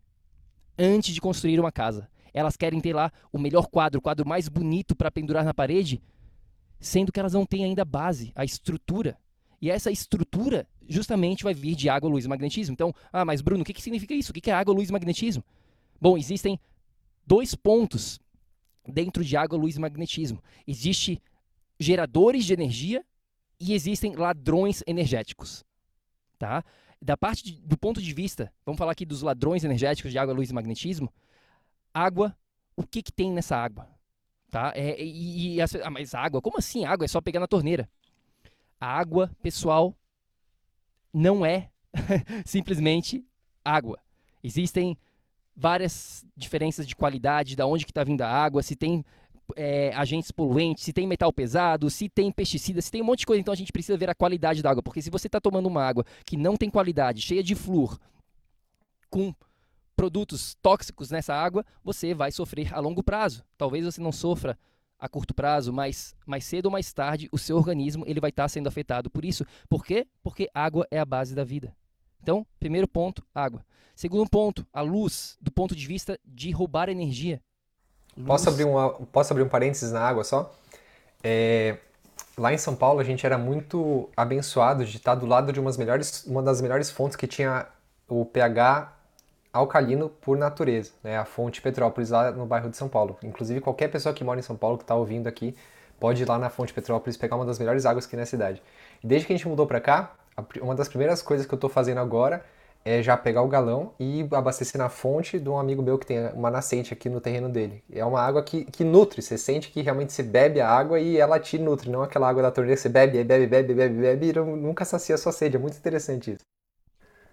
Antes de construir uma casa. Elas querem ter lá o melhor quadro, o quadro mais bonito para pendurar na parede, sendo que elas não têm ainda a base, a estrutura. E essa estrutura justamente vai vir de água, luz e magnetismo. Então, ah, mas Bruno, o que, que significa isso? O que, que é água, luz e magnetismo? Bom, existem dois pontos dentro de água, luz e magnetismo. Existe geradores de energia e existem ladrões energéticos, tá? Da parte de, do ponto de vista, vamos falar aqui dos ladrões energéticos de água, luz e magnetismo. Água, o que que tem nessa água, tá? É, e, e as, ah, mas água, como assim água? É só pegar na torneira. A água, pessoal, não é simplesmente água. Existem várias diferenças de qualidade, da onde que está vindo a água, se tem é, agentes poluentes, se tem metal pesado, se tem pesticida, se tem um monte de coisa. Então a gente precisa ver a qualidade da água, porque se você está tomando uma água que não tem qualidade, cheia de flúor, com produtos tóxicos nessa água, você vai sofrer a longo prazo. Talvez você não sofra a curto prazo, mas mais cedo ou mais tarde o seu organismo ele vai estar tá sendo afetado por isso. Por quê? Porque água é a base da vida. Então, primeiro ponto, água. Segundo ponto, a luz, do ponto de vista de roubar energia. Posso abrir, uma, posso abrir um parênteses na água só? É, lá em São Paulo a gente era muito abençoado de estar do lado de umas melhores, uma das melhores fontes que tinha o pH alcalino por natureza, né? a fonte Petrópolis lá no bairro de São Paulo. Inclusive qualquer pessoa que mora em São Paulo que está ouvindo aqui pode ir lá na fonte Petrópolis pegar uma das melhores águas aqui na cidade. E desde que a gente mudou para cá, uma das primeiras coisas que eu estou fazendo agora é já pegar o galão e abastecer na fonte de um amigo meu que tem uma nascente aqui no terreno dele. É uma água que, que nutre, você sente que realmente você bebe a água e ela te nutre, não aquela água da torneira que você bebe, bebe, bebe, bebe, bebe e nunca sacia a sua sede. É muito interessante isso.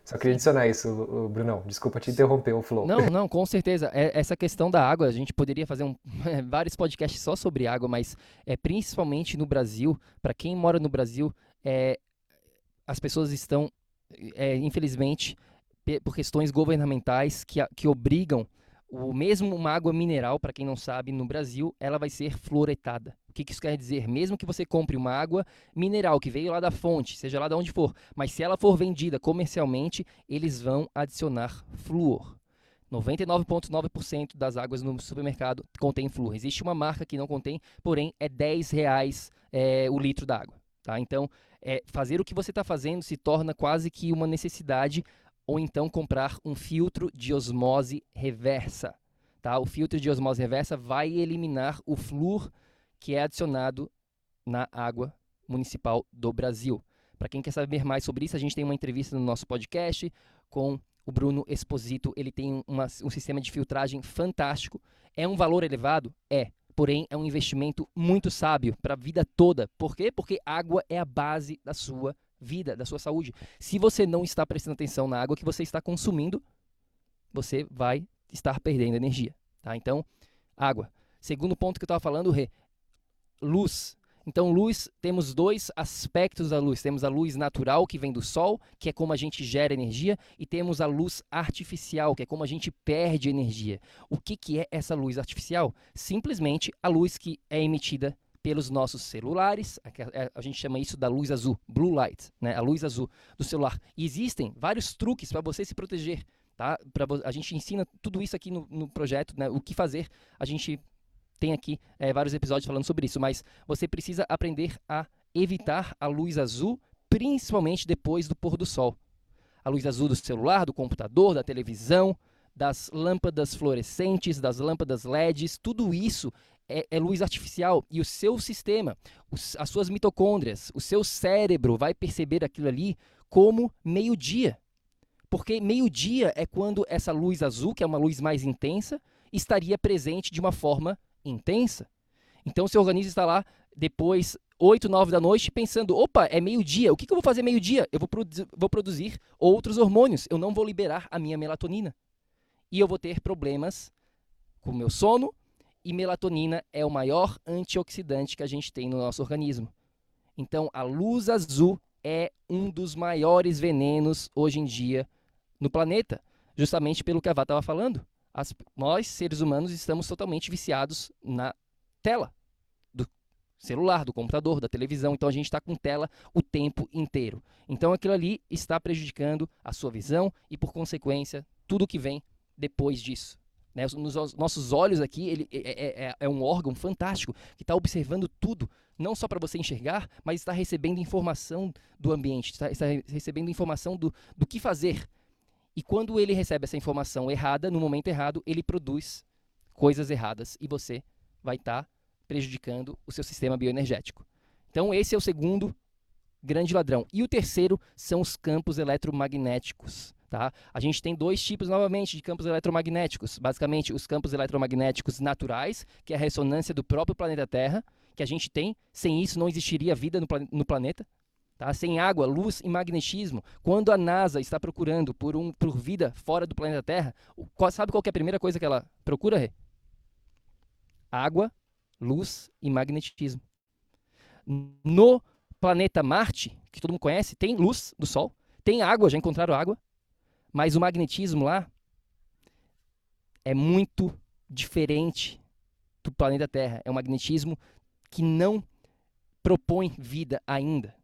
Só queria adicionar isso, Brunão. Desculpa te interromper o flow. Não, não, com certeza. É, essa questão da água, a gente poderia fazer um, vários podcasts só sobre água, mas é principalmente no Brasil, para quem mora no Brasil, é, as pessoas estão é, infelizmente, por questões governamentais que, que obrigam o mesmo uma água mineral, para quem não sabe, no Brasil, ela vai ser fluoretada. O que, que, isso quer dizer? Mesmo que você compre uma água mineral que veio lá da fonte, seja lá de onde for, mas se ela for vendida comercialmente, eles vão adicionar flúor. 99,9% das águas no supermercado contém flúor. Existe uma marca que não contém, porém é 10 reais é, o litro d'água. Tá? Então, é, fazer o que você está fazendo se torna quase que uma necessidade, ou então comprar um filtro de osmose reversa. Tá? O filtro de osmose reversa vai eliminar o flúor que é adicionado na água municipal do Brasil. Para quem quer saber mais sobre isso, a gente tem uma entrevista no nosso podcast com o Bruno Exposito. Ele tem uma, um sistema de filtragem fantástico. É um valor elevado? É porém é um investimento muito sábio para a vida toda. Por quê? Porque água é a base da sua vida, da sua saúde. Se você não está prestando atenção na água que você está consumindo, você vai estar perdendo energia. Tá? Então, água. Segundo ponto que eu estava falando, Rê, luz. Então, luz, temos dois aspectos da luz. Temos a luz natural, que vem do sol, que é como a gente gera energia, e temos a luz artificial, que é como a gente perde energia. O que, que é essa luz artificial? Simplesmente a luz que é emitida pelos nossos celulares, é, a gente chama isso da luz azul, blue light, né? a luz azul do celular. E existem vários truques para você se proteger. Tá? Pra, a gente ensina tudo isso aqui no, no projeto, né? o que fazer. A gente tem aqui é, vários episódios falando sobre isso, mas você precisa aprender a evitar a luz azul, principalmente depois do pôr do sol. A luz azul do celular, do computador, da televisão, das lâmpadas fluorescentes, das lâmpadas LEDs, tudo isso é, é luz artificial. E o seu sistema, os, as suas mitocôndrias, o seu cérebro vai perceber aquilo ali como meio-dia. Porque meio-dia é quando essa luz azul, que é uma luz mais intensa, estaria presente de uma forma intensa. Então, seu organismo está lá depois 8, 9 da noite, pensando: opa, é meio-dia, o que, que, eu vou fazer meio-dia? Eu vou, produ vou, produzir outros hormônios, eu não vou liberar a minha melatonina. E eu vou ter problemas com o meu sono, e melatonina é o maior antioxidante que a gente tem no nosso organismo. Então, a luz azul é um dos maiores venenos hoje em dia no planeta, justamente pelo que a Vá estava falando. As, nós, seres humanos, estamos totalmente viciados na tela do celular, do computador, da televisão. Então a gente está com tela o tempo inteiro. Então aquilo ali está prejudicando a sua visão e, por consequência, tudo que vem depois disso. Né? Nos nossos olhos aqui, ele é, é, é, é um órgão fantástico que está observando tudo, não só para você enxergar, mas está recebendo informação do ambiente, está, está recebendo informação do, do que fazer. E quando ele recebe essa informação errada, no momento errado, ele produz coisas erradas e você vai estar tá prejudicando o seu sistema bioenergético. Então, esse é o segundo grande ladrão. E o terceiro são os campos eletromagnéticos. Tá? A gente tem dois tipos, novamente, de campos eletromagnéticos. Basicamente, os campos eletromagnéticos naturais, que é a ressonância do próprio planeta Terra, que a gente tem. Sem isso, não existiria vida no, no planeta. Tá? Sem água, luz e magnetismo. Quando a NASA está procurando por, um, por vida fora do planeta Terra, sabe qual é a primeira coisa que ela procura, Rê? Água, luz e magnetismo. No planeta Marte, que todo mundo conhece, tem luz do Sol, tem água, já encontraram água, mas o magnetismo lá é muito diferente do planeta Terra. É um magnetismo que não propõe vida ainda.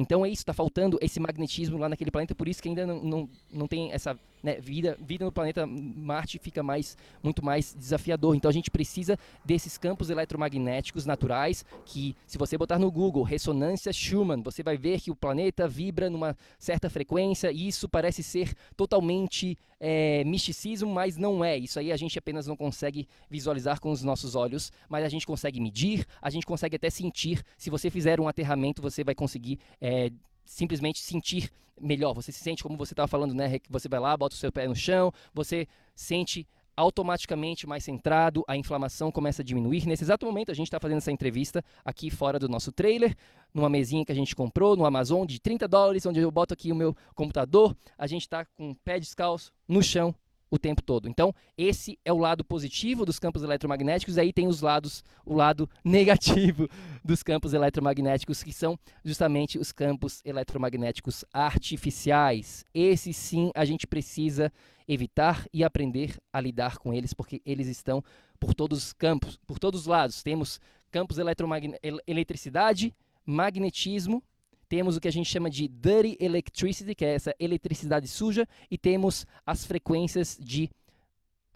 Então é isso, está faltando esse magnetismo lá naquele planeta, por isso que ainda não, não, não tem essa né, vida, vida no planeta Marte fica mais, muito mais desafiador. Então a gente precisa desses campos eletromagnéticos naturais que, se você botar no Google ressonância Schumann, você vai ver que o planeta vibra numa certa frequência e isso parece ser totalmente é, misticismo, mas não é. Isso aí a gente apenas não consegue visualizar com os nossos olhos, mas a gente consegue medir, a gente consegue até sentir. Se você fizer um aterramento, você vai conseguir é, simplesmente sentir melhor. Você se sente como você estava falando, né? Você vai lá, bota o seu pé no chão, você sente automaticamente mais centrado, a inflamação começa a diminuir. Nesse exato momento, a gente está fazendo essa entrevista aqui fora do nosso trailer, numa mesinha que a gente comprou no Amazon de 30 dólares, onde eu boto aqui o meu computador. A gente está com o pé descalço no chão, o tempo todo. Então, esse é o lado positivo dos campos eletromagnéticos, aí tem os lados, o lado negativo dos campos eletromagnéticos, que são justamente os campos eletromagnéticos artificiais. Esse sim a gente precisa evitar e aprender a lidar com eles, porque eles estão por todos os campos, por todos os lados. Temos campos eletromagnéticos, eletricidade, magnetismo, temos o que a gente chama de dirty electricity, que é essa eletricidade suja, e temos as frequências de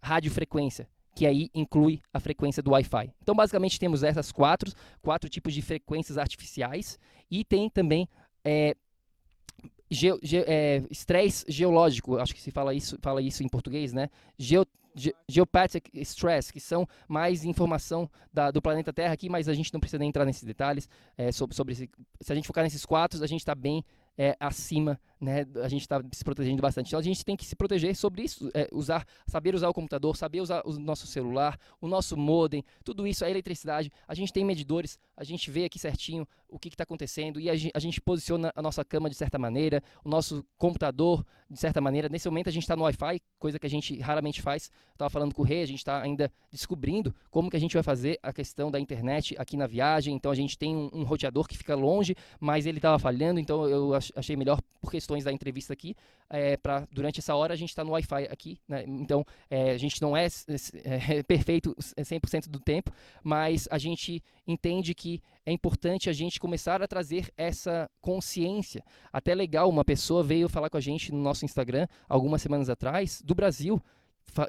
radiofrequência, que aí inclui a frequência do Wi-Fi. Então, basicamente, temos essas quatro, quatro tipos de frequências artificiais e tem também é, ge, ge, é, estresse geológico, acho que se fala isso, fala isso em português, né? Geo, ge, geopathic stress, que são mais informação da, do planeta Terra aqui, mas a gente não precisa nem entrar nesses detalhes é, sobre, sobre esse, se a gente focar nesses quatro, a gente está bem é, acima, né, a gente está se protegendo bastante. Então a gente tem que se proteger sobre isso, é, usar, saber usar o computador, saber usar o nosso celular, o nosso modem, tudo isso, a eletricidade. A gente tem medidores, a gente vê aqui certinho o que está acontecendo e a gente, a gente, posiciona a nossa cama de certa maneira, o nosso computador de certa maneira. Nesse momento a gente está no Wi-Fi, coisa que a gente raramente faz. Estava falando com o Rei, a gente está ainda descobrindo como que a gente vai fazer a questão da internet aqui na viagem. Então a gente tem um, um roteador que fica longe, mas ele estava falhando, então eu achei melhor por questões da entrevista aqui, é, para durante essa hora a gente está no Wi-Fi aqui, né? então é, a gente não é, é, é perfeito 100% do tempo, mas a gente entende que é importante a gente começar a trazer essa consciência. Até legal, uma pessoa veio falar com a gente no nosso Instagram algumas semanas atrás, do Brasil,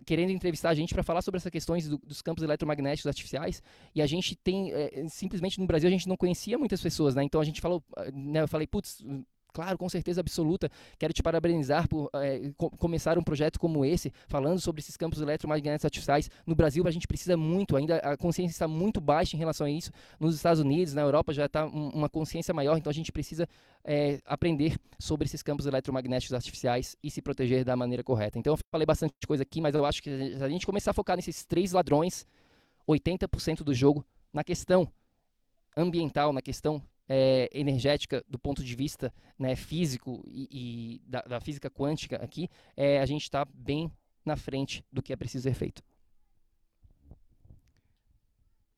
querendo entrevistar a gente para falar sobre essas questões do, dos campos eletromagnéticos artificiais e a gente tem é, simplesmente no Brasil a gente não conhecia muitas pessoas né então a gente falou né, eu falei putz Claro, com certeza absoluta. Quero te parabenizar por é, co começar um projeto como esse, falando sobre esses campos eletromagnéticos artificiais. No Brasil, a gente precisa muito, ainda a consciência está muito baixa em relação a isso. Nos Estados Unidos, na Europa, já está um, uma consciência maior, então a gente precisa é, aprender sobre esses campos eletromagnéticos artificiais e se proteger da maneira correta. Então, eu falei bastante coisa aqui, mas eu acho que se a gente começar a focar nesses três ladrões, 80% do jogo Na questão ambiental, na questão é, energética do ponto de vista né, físico e, e da, da, física quântica aqui, é, a gente está bem na frente do que é preciso ser feito.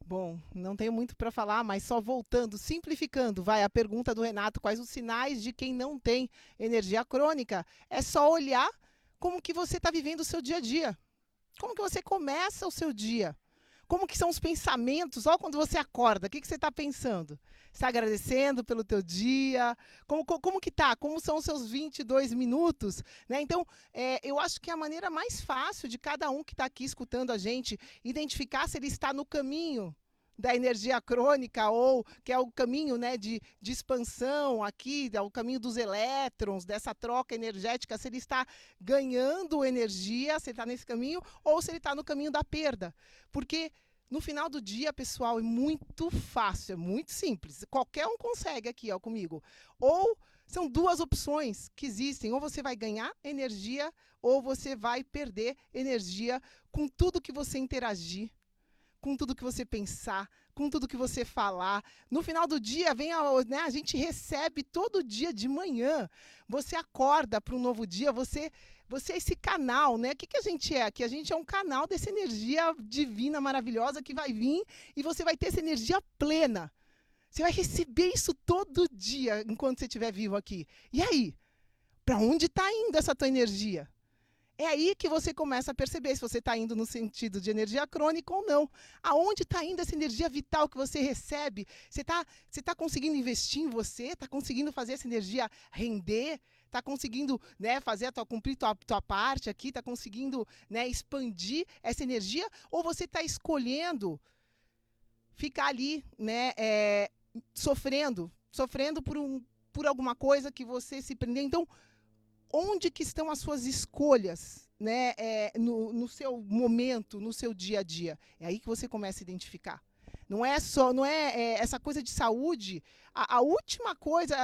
Bom, não tenho muito para falar, mas só voltando, simplificando, vai a pergunta do Renato, quais os sinais de quem não tem energia crônica? É só olhar como que você está vivendo o seu dia a dia. Como que você começa o seu dia? Como que são os pensamentos? Olha quando você acorda, o que, que você está pensando? Está agradecendo pelo teu dia? Como, como, como que tá? Como são os seus 22 minutos? Né? Então, é, eu acho que a maneira mais fácil de cada um que está aqui escutando a gente identificar se ele está no caminho da energia crônica ou que é o caminho né, de, de expansão aqui, é o caminho dos elétrons, dessa troca energética, se ele está ganhando energia, se ele está nesse caminho, ou se ele está no caminho da perda. Porque no final do dia, pessoal, é muito fácil, é muito simples. Qualquer um consegue aqui, ó, comigo. Ou são duas opções que existem. Ou você vai ganhar energia, ou você vai perder energia com tudo que você interagir, com tudo que você pensar, com tudo que você falar. No final do dia, vem a, né, a gente recebe todo dia de manhã. Você acorda para um novo dia, você você é esse canal, né? O que, que a gente é aqui? A gente é um canal dessa energia divina, maravilhosa que vai vir e você vai ter essa energia plena. Você vai receber isso todo dia enquanto você estiver vivo aqui. E aí? Para onde está indo essa tua energia? É aí que você começa a perceber se você está indo no sentido de energia crônica ou não. Aonde está indo essa energia vital que você recebe? Você está você tá conseguindo investir em você? Está conseguindo fazer essa energia render? está conseguindo né, fazer a tua, cumprir tua, tua parte aqui, está conseguindo né, expandir essa energia, ou você está escolhendo ficar ali né, é, sofrendo, sofrendo por, um, por alguma coisa que você se prendeu. Então, onde que estão as suas escolhas né, é, no, no seu momento, no seu dia a dia? É aí que você começa a identificar. Não é só, não é, é essa coisa de saúde. A, a última coisa,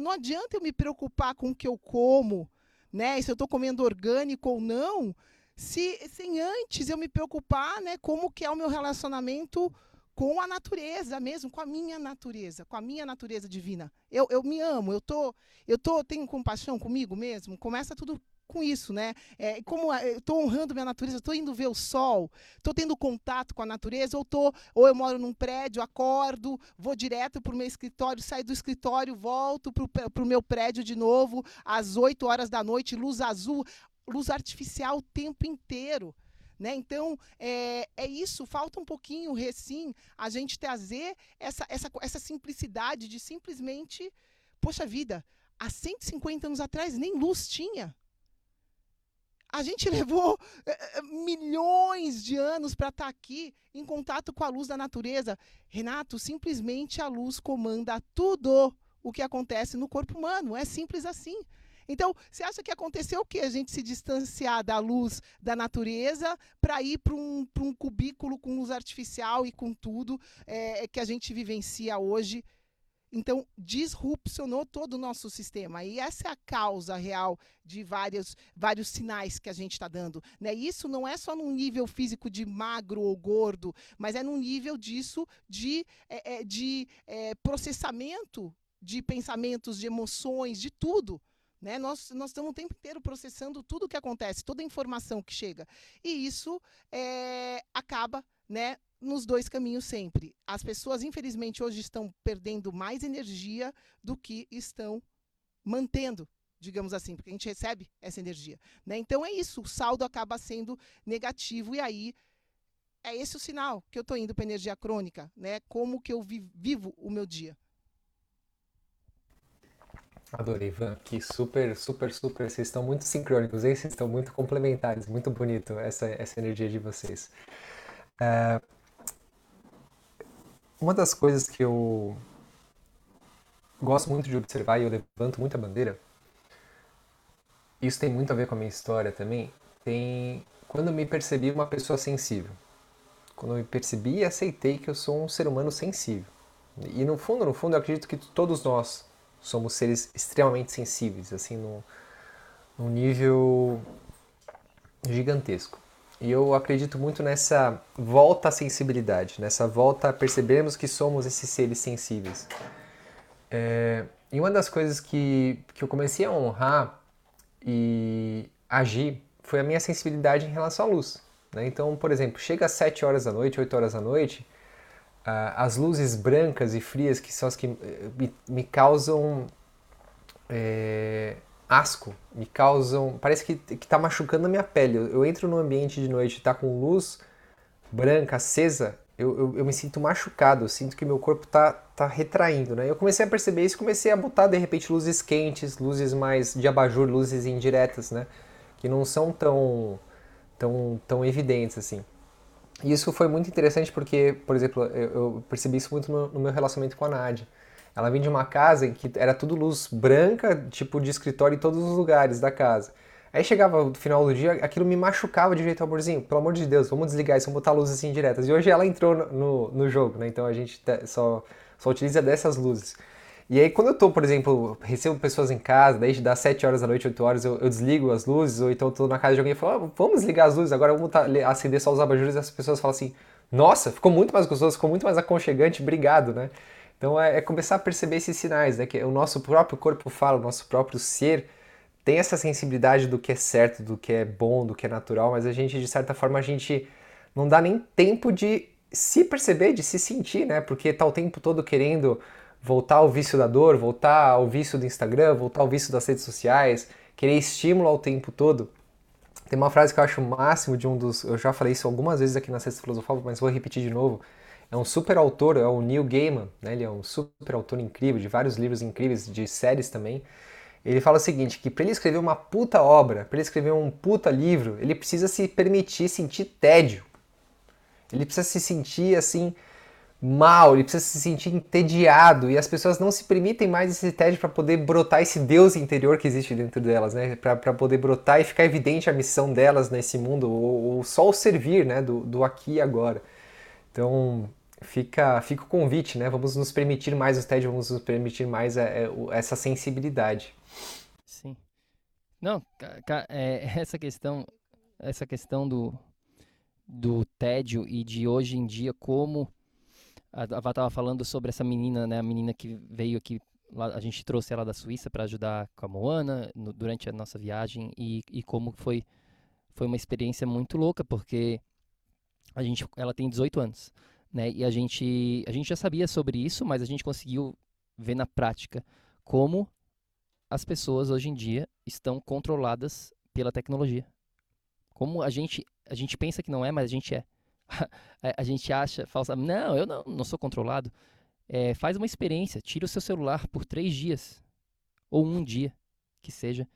não adianta eu me preocupar com o que eu como, né? Se eu estou comendo orgânico ou não, se sem antes eu me preocupar, né? Como que é o meu relacionamento com a natureza mesmo, com a minha natureza, com a minha natureza divina. Eu, eu me amo, eu tô, eu tô, tenho compaixão comigo mesmo. Começa tudo com isso, né? É, como eu estou honrando minha natureza, estou indo ver o sol, estou tendo contato com a natureza, ou tô, ou eu moro num prédio, acordo, vou direto para o meu escritório, saio do escritório, volto para o meu prédio de novo, às 8 horas da noite, luz azul, luz artificial o tempo inteiro. Né? Então, é, é isso, falta um pouquinho, recém, a gente trazer essa, essa, essa simplicidade de simplesmente, poxa vida, há 150 anos atrás nem luz tinha. A gente levou é, milhões de anos para estar tá aqui em contato com a luz da natureza. Renato, simplesmente a luz comanda tudo o que acontece no corpo humano. É simples assim. Então, você acha que aconteceu o que? A gente se distanciar da luz da natureza para ir para um, um cubículo com luz artificial e com tudo é, que a gente vivencia hoje então, disrupcionou todo o nosso sistema. E essa é a causa real de vários, vários sinais que a gente está dando. Né? Isso não é só num nível físico de magro ou gordo, mas é num nível disso de, é, de é, processamento de pensamentos, de emoções, de tudo. Né? Nós, nós estamos o tempo inteiro processando tudo o que acontece, toda a informação que chega. E isso é, acaba né, nos dois caminhos sempre. As pessoas, infelizmente, hoje estão perdendo mais energia do que estão mantendo, digamos assim, porque a gente recebe essa energia. Né? Então é isso, o saldo acaba sendo negativo e aí é esse o sinal que eu estou indo para energia crônica, né? Como que eu vi, vivo o meu dia. Adorei, Ivan. Que super, super, super. Vocês estão muito sincrônicos, hein? Vocês estão muito complementares. Muito bonito essa, essa energia de vocês. Uh, uma das coisas que eu gosto muito de observar e eu levanto muita bandeira, isso tem muito a ver com a minha história também, tem quando eu me percebi uma pessoa sensível. Quando eu me percebi e aceitei que eu sou um ser humano sensível. E no fundo, no fundo, eu acredito que todos nós somos seres extremamente sensíveis, assim, num, num nível gigantesco. E eu acredito muito nessa volta à sensibilidade, nessa volta a percebermos que somos esses seres sensíveis. É, e uma das coisas que, que eu comecei a honrar e agir foi a minha sensibilidade em relação à luz. Né? Então, por exemplo, chega às 7 horas da noite, 8 horas da noite, as luzes brancas e frias, que são as que eh, me, me causam é, asco, me causam. Parece que, que tá machucando a minha pele. Eu, eu entro no ambiente de noite e tá com luz branca, acesa, eu, eu, eu, me sinto machucado, eu sinto que meu corpo tá, tá retraindo, né? Eu comecei a perceber isso, comecei a botar de repente luzes quentes, luzes mais de abajur, luzes indiretas, né? Que não são tão, tão, tão evidentes assim. Isso foi muito interessante porque, por exemplo, eu, eu percebi isso muito no, no meu relacionamento com a Nádia. Ela vinha de uma casa em que era tudo luz branca, tipo de escritório em todos os lugares da casa. Aí chegava no final do dia, aquilo me machucava de jeito amorzinho. Pelo amor de Deus, vamos desligar isso, vamos botar luzes assim diretas. E hoje ela entrou no, no jogo, né? Então a gente só, só utiliza dessas luzes. E aí quando eu tô, por exemplo, recebo pessoas em casa, daí das 7 horas da noite, 8 horas, eu, eu desligo as luzes, ou então eu tô na casa de alguém e falo, ah, vamos desligar as luzes, agora vamos acender só os abajures, e as pessoas falam assim, nossa, ficou muito mais gostoso, ficou muito mais aconchegante, obrigado, né? Então é, é, começar a perceber esses sinais, né? Que o nosso próprio corpo fala, o nosso próprio ser tem essa sensibilidade do que é certo, do que é bom, do que é natural, mas a gente, de certa forma, a gente não dá nem tempo de se perceber, de se sentir, né? Porque tá o tempo todo querendo voltar ao vício da dor, voltar ao vício do Instagram, voltar ao vício das redes sociais, querer estímulo ao tempo todo. Tem uma frase que eu acho o máximo de um dos. Eu já falei isso algumas vezes aqui na Sexta Filosofal, mas vou repetir de novo é um super autor, é o Neil Gaiman, né? ele é um super autor incrível, de vários livros incríveis, de séries também. Ele fala o seguinte, que para ele escrever uma puta obra, para ele escrever um puta livro, ele precisa se permitir sentir tédio. Ele precisa se sentir assim mal, ele precisa se sentir entediado e as pessoas não se permitem mais esse tédio para poder brotar esse Deus interior que existe dentro delas, né? Para poder brotar e ficar evidente a missão delas nesse mundo ou, ou só o servir, né? Do, do aqui e agora. Então, fica, fica o convite, né? Vamos nos permitir mais o tédio, vamos nos permitir mais é, é, essa sensibilidade. Sim. Não, é, essa questão, essa questão do, do tédio e de hoje em dia como a Ava estava falando sobre essa menina, né? A menina que veio aqui, lá, a gente trouxe ela da Suíça para ajudar com a Moana no, durante a nossa viagem e, e como foi foi uma experiência muito louca porque a gente, ela tem 18 anos, né? E a gente, a gente já sabia sobre isso, mas a gente conseguiu ver na prática como as pessoas hoje em dia estão controladas pela tecnologia. Como a gente, a gente pensa que não é, mas a gente é. a gente acha falsa, não, eu não, não sou controlado. É, faz uma experiência, tira o seu celular por três dias ou um dia, que seja,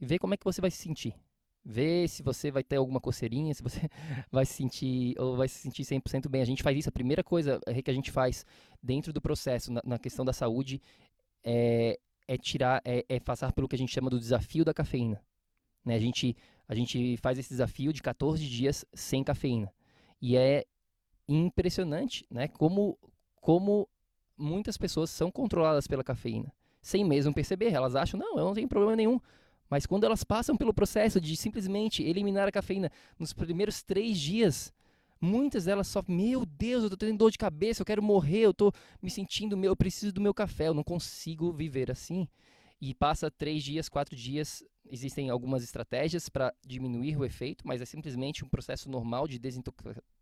e vê como é que você vai se sentir. Ver se você vai ter alguma coceirinha, se você vai se sentir ou vai se sentir 100% bem. A gente faz isso, a primeira coisa eh, que a gente faz dentro do processo, na, na questão da saúde, é, é tirar, é, é, passar pelo que a gente chama do desafio da cafeína. Né? A, gente, a gente faz esse desafio de 14 dias sem cafeína. E é impressionante né? como, como muitas pessoas são controladas pela cafeína, sem mesmo perceber. Elas acham, não, eu não tenho problema nenhum. Mas quando elas passam pelo processo de simplesmente eliminar a cafeína nos primeiros três dias, muitas delas só, meu Deus, eu tô tendo dor de cabeça, eu quero morrer, eu tô me sentindo, meu, eu preciso do meu café, eu não consigo viver assim. E passa três dias, quatro dias, existem algumas estratégias para diminuir o efeito, mas é simplesmente um processo normal de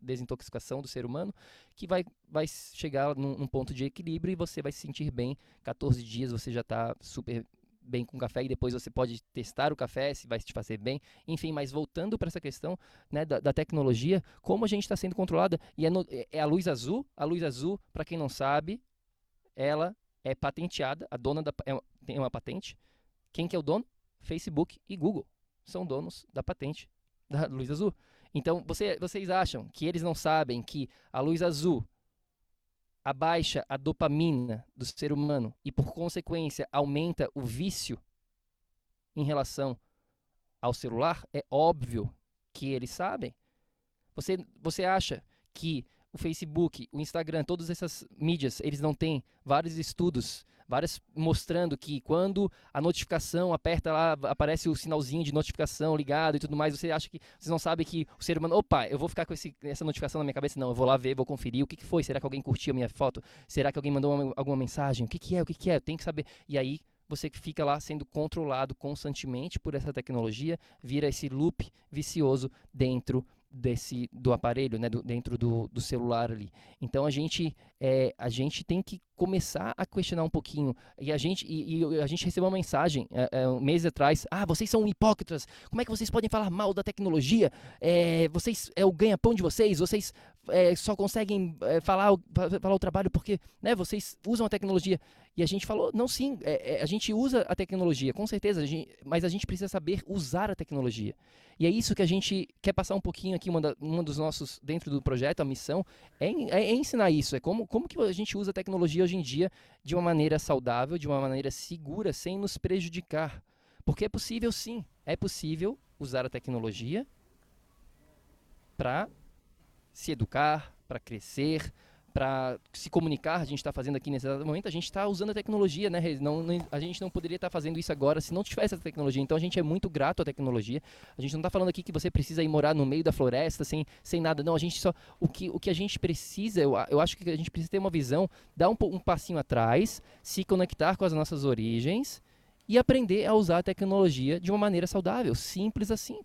desintoxicação do ser humano que vai, vai chegar num, num ponto de equilíbrio e você vai se sentir bem. 14 dias você já está super bem com café e depois você pode testar o café se vai te fazer bem. Enfim, mas voltando para essa questão né, da, da, tecnologia, como a gente está sendo controlada e é, no, é, é, a luz azul. A luz azul, para quem não sabe, ela é patenteada. A dona da, é, tem uma patente. Quem que é o dono? Facebook e Google são donos da patente da luz azul. Então, você, vocês acham que eles não sabem que a luz azul abaixa a dopamina do ser humano e, por consequência, aumenta o vício em relação ao celular, é óbvio que eles sabem. Você, você acha que o Facebook, o Instagram, todas essas mídias, eles não têm vários estudos, várias mostrando que quando a notificação aperta lá, aparece o sinalzinho de notificação ligado e tudo mais, você acha que vocês não sabem que o ser humano, opa, eu vou ficar com esse, essa notificação na minha cabeça, não, eu vou lá ver, vou conferir o que, que foi, será que alguém curtiu a minha foto? Será que alguém mandou uma, alguma mensagem? O que, que é? O que, que é? Tem que saber. E aí você fica lá sendo controlado constantemente por essa tecnologia, vira esse loop vicioso dentro desse do aparelho, né, do, dentro do, do celular ali. Então a gente é, a gente tem que começar a questionar um pouquinho. E a gente e, e a gente recebeu uma mensagem é, é, um mês atrás. Ah, vocês são hipócritas. Como é que vocês podem falar mal da tecnologia? É, vocês é o ganha-pão de vocês. Vocês é, só conseguem é, falar, falar o trabalho porque né, vocês usam a tecnologia. E a gente falou, não sim, é, é, a gente usa a tecnologia, com certeza, a gente, mas a gente precisa saber usar a tecnologia. E é isso que a gente quer passar um pouquinho aqui, uma, da, uma dos nossos, dentro do projeto, a missão, é, é, ensinar isso, é como, como que a gente usa a tecnologia hoje em dia de uma maneira saudável, de uma maneira segura, sem nos prejudicar. Porque é possível sim, é possível usar a tecnologia para se educar, para crescer, para se comunicar, a gente está fazendo aqui nesse momento, a gente está usando a tecnologia, né? Não, a gente não poderia estar tá fazendo isso agora se não tivesse essa tecnologia. Então a gente é muito grato à tecnologia. A gente não está falando aqui que você precisa ir morar no meio da floresta sem, sem nada. Não, a gente só. O que, o que a gente precisa, eu, eu acho que a gente precisa ter uma visão, dar um, um passinho atrás, se conectar com as nossas origens e aprender a usar a tecnologia de uma maneira saudável. Simples assim.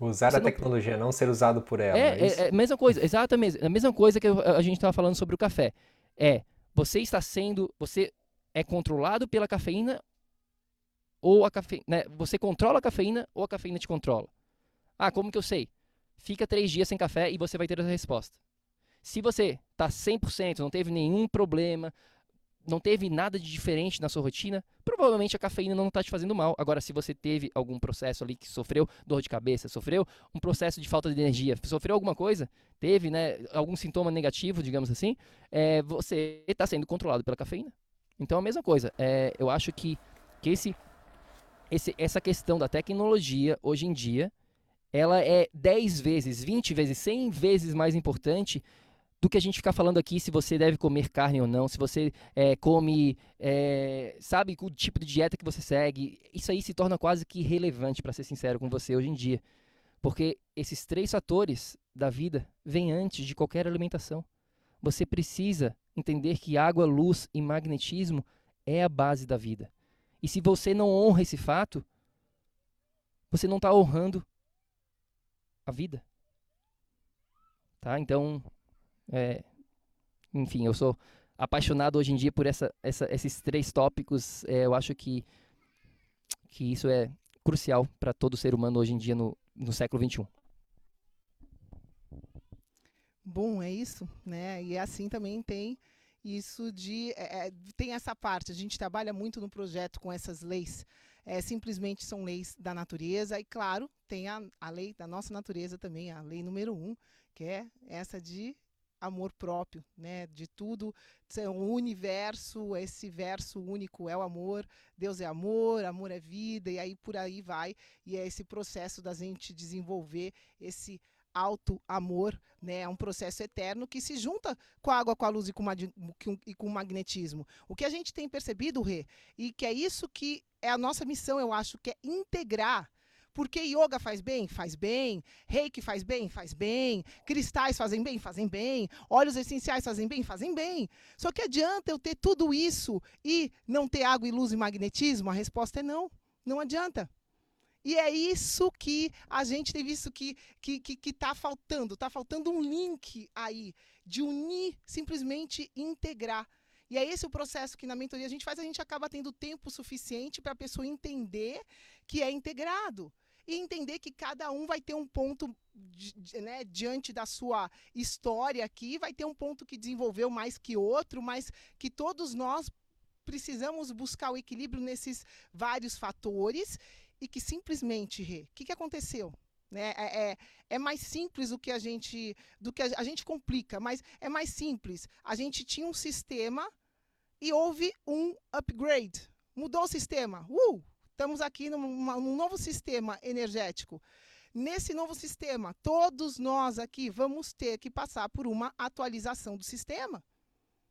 Usar Você a tecnologia, não... não... ser usado por ela. É, é, é, é mesma coisa, exatamente. A mesma coisa que a gente estava falando sobre o café. É, você está sendo, você é controlado pela cafeína ou a cafeína, né? Você controla a cafeína ou a cafeína te controla. Ah, como que eu sei? Fica três dias sem café e você vai ter a resposta. Se você está 100%, não teve nenhum problema, não teve nada de diferente na sua rotina, provavelmente a cafeína não está te fazendo mal. Agora, se você teve algum processo ali que sofreu dor de cabeça, sofreu um processo de falta de energia, sofreu alguma coisa, teve né, algum sintoma negativo, digamos assim, é, você está sendo controlado pela cafeína. Então, a mesma coisa. É, eu acho que, que esse, esse, essa questão da tecnologia, hoje em dia, ela é 10 vezes, 20 vezes, 100 vezes mais importante do que a gente ficar falando aqui se você deve comer carne ou não, se você é, come, é, sabe, o tipo de dieta que você segue. Isso aí se torna quase que irrelevante, para ser sincero com você, hoje em dia. Porque esses três fatores da vida vêm antes de qualquer alimentação. Você precisa entender que água, luz e magnetismo é a base da vida. E se você não honra esse fato, você não está honrando a vida. Tá? Então, é, enfim, eu sou apaixonado hoje em dia por essa, essa, esses três tópicos. É, eu acho que, que isso é crucial para todo ser humano hoje em dia no, no século XXI. Bom, é isso, né? E assim também tem isso de é, é, tem essa parte. A gente trabalha muito no projeto com essas leis. É, simplesmente são leis da natureza e claro tem a, a lei da nossa natureza também, a lei número um, que é essa de amor próprio, né? De tudo, o universo, esse verso único é o amor, Deus é amor, amor é vida, e aí por aí vai, e é esse processo da gente desenvolver esse alto amor, né? É um processo eterno que se junta com a água, com a luz e com, e com o magnetismo. O que a gente tem percebido, Rê, e que é isso que é a nossa missão, eu acho, que é integrar porque yoga faz bem? Faz bem. Reiki faz bem? Faz bem. Cristais fazem bem? Fazem bem. Óleos essenciais fazem bem? Fazem bem. Só que adianta eu ter tudo isso e não ter água e luz e magnetismo? A resposta é não. Não adianta. E é isso que a gente tem visto que está que, que, que tá faltando. Está faltando um link aí de unir, simplesmente integrar. E é esse o processo que na mentoria a gente faz, a gente acaba tendo tempo suficiente para a pessoa entender que é integrado. E entender que cada um vai ter um ponto né, diante da sua história aqui, vai ter um ponto que desenvolveu mais que outro, mas que todos nós precisamos buscar o equilíbrio nesses vários fatores e que simplesmente, o que, que aconteceu? Né? É, é, é, mais simples do que a gente do que a, a, gente complica, mas é mais simples. A gente tinha um sistema e houve um upgrade. Mudou o sistema. Uh! Estamos aqui num, num novo sistema energético. Nesse novo sistema, todos nós aqui vamos ter que passar por uma atualização do sistema.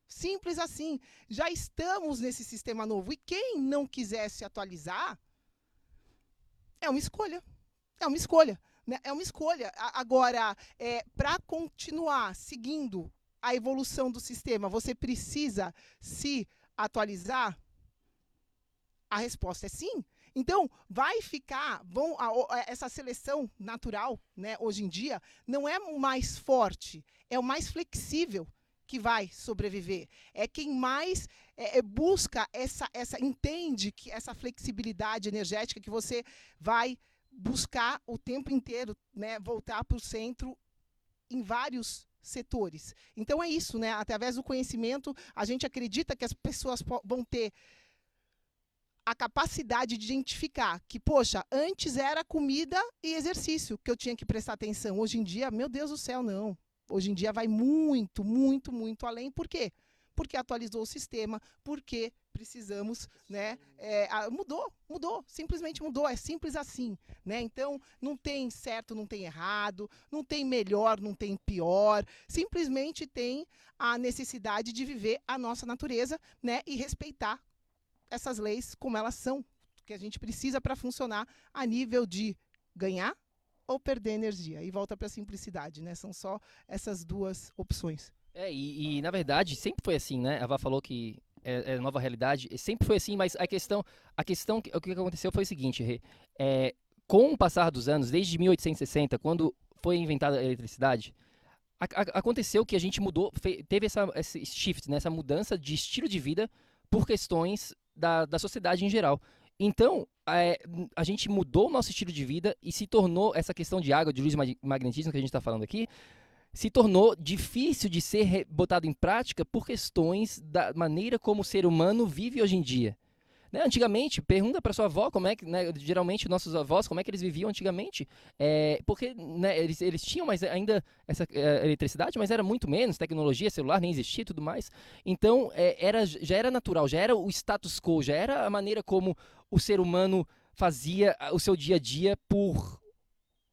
Simples assim. Já estamos nesse sistema novo. E quem não quiser se atualizar, é uma escolha. É uma escolha. Né? É uma escolha. Agora, é, para continuar seguindo a evolução do sistema, você precisa se atualizar? A resposta é sim. Então, vai ficar, vão, a, a, essa seleção natural, né, hoje em dia, não é o mais forte, é o mais flexível que vai sobreviver. É quem mais é, é, busca essa, essa, entende que essa flexibilidade energética que você vai buscar o tempo inteiro, né, voltar para o centro em vários setores. Então é isso, né? Através do conhecimento, a gente acredita que as pessoas vão ter a capacidade de identificar que, poxa, antes era comida e exercício que eu tinha que prestar atenção. Hoje em dia, meu Deus do céu, não. Hoje em dia vai muito, muito, muito além. Por quê? Porque atualizou o sistema, porque precisamos, né? É, mudou, mudou, simplesmente mudou. É simples assim, né? Então não tem certo, não tem errado, não tem melhor, não tem pior. Simplesmente tem a necessidade de viver a nossa natureza, né? E respeitar essas leis como elas são, que a gente precisa para funcionar a nível de ganhar ou perder energia. E volta para a simplicidade, né? São só essas duas opções. É, e, e, na verdade sempre foi assim, né? A Vá falou que é, é, nova realidade, sempre foi assim, mas a questão, a questão, o que aconteceu foi o seguinte, é, com o passar dos anos, desde 1860, quando foi inventada a eletricidade, a, a, aconteceu que a gente mudou, teve essa, esse shift, né, essa mudança de estilo de vida por questões da, da sociedade em geral. Então, é, a gente mudou o nosso estilo de vida e se tornou essa questão de água, de luz e magnetismo que a gente está falando aqui, se tornou difícil de ser botado em prática por questões da maneira como o ser humano vive hoje em dia. Né? Antigamente, pergunta para sua avó como é que, né, geralmente nossos avós, como é que eles viviam antigamente, é, porque né, eles, eles tinham mas ainda essa é, eletricidade, mas era muito menos, tecnologia, celular nem existia e tudo mais. Então, é, era, já era natural, já era o status quo, já era a maneira como o ser humano fazia o seu dia a dia por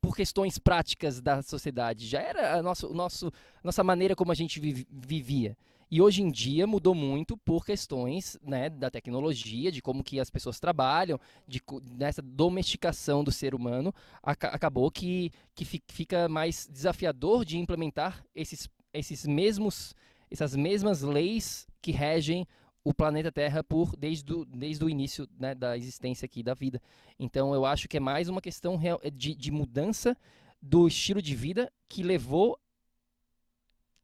por questões práticas da sociedade, já era a nosso, nosso, nossa maneira como a gente vivia. E hoje em dia mudou muito por questões né, da tecnologia, de como que as pessoas trabalham, de nessa domesticação do ser humano, acabou que, que fica mais desafiador de implementar esses, esses mesmos, essas mesmas leis que regem o planeta Terra por desde, do, desde o início né, da existência aqui da vida. Então eu acho que é mais uma questão de, de mudança do estilo de vida que levou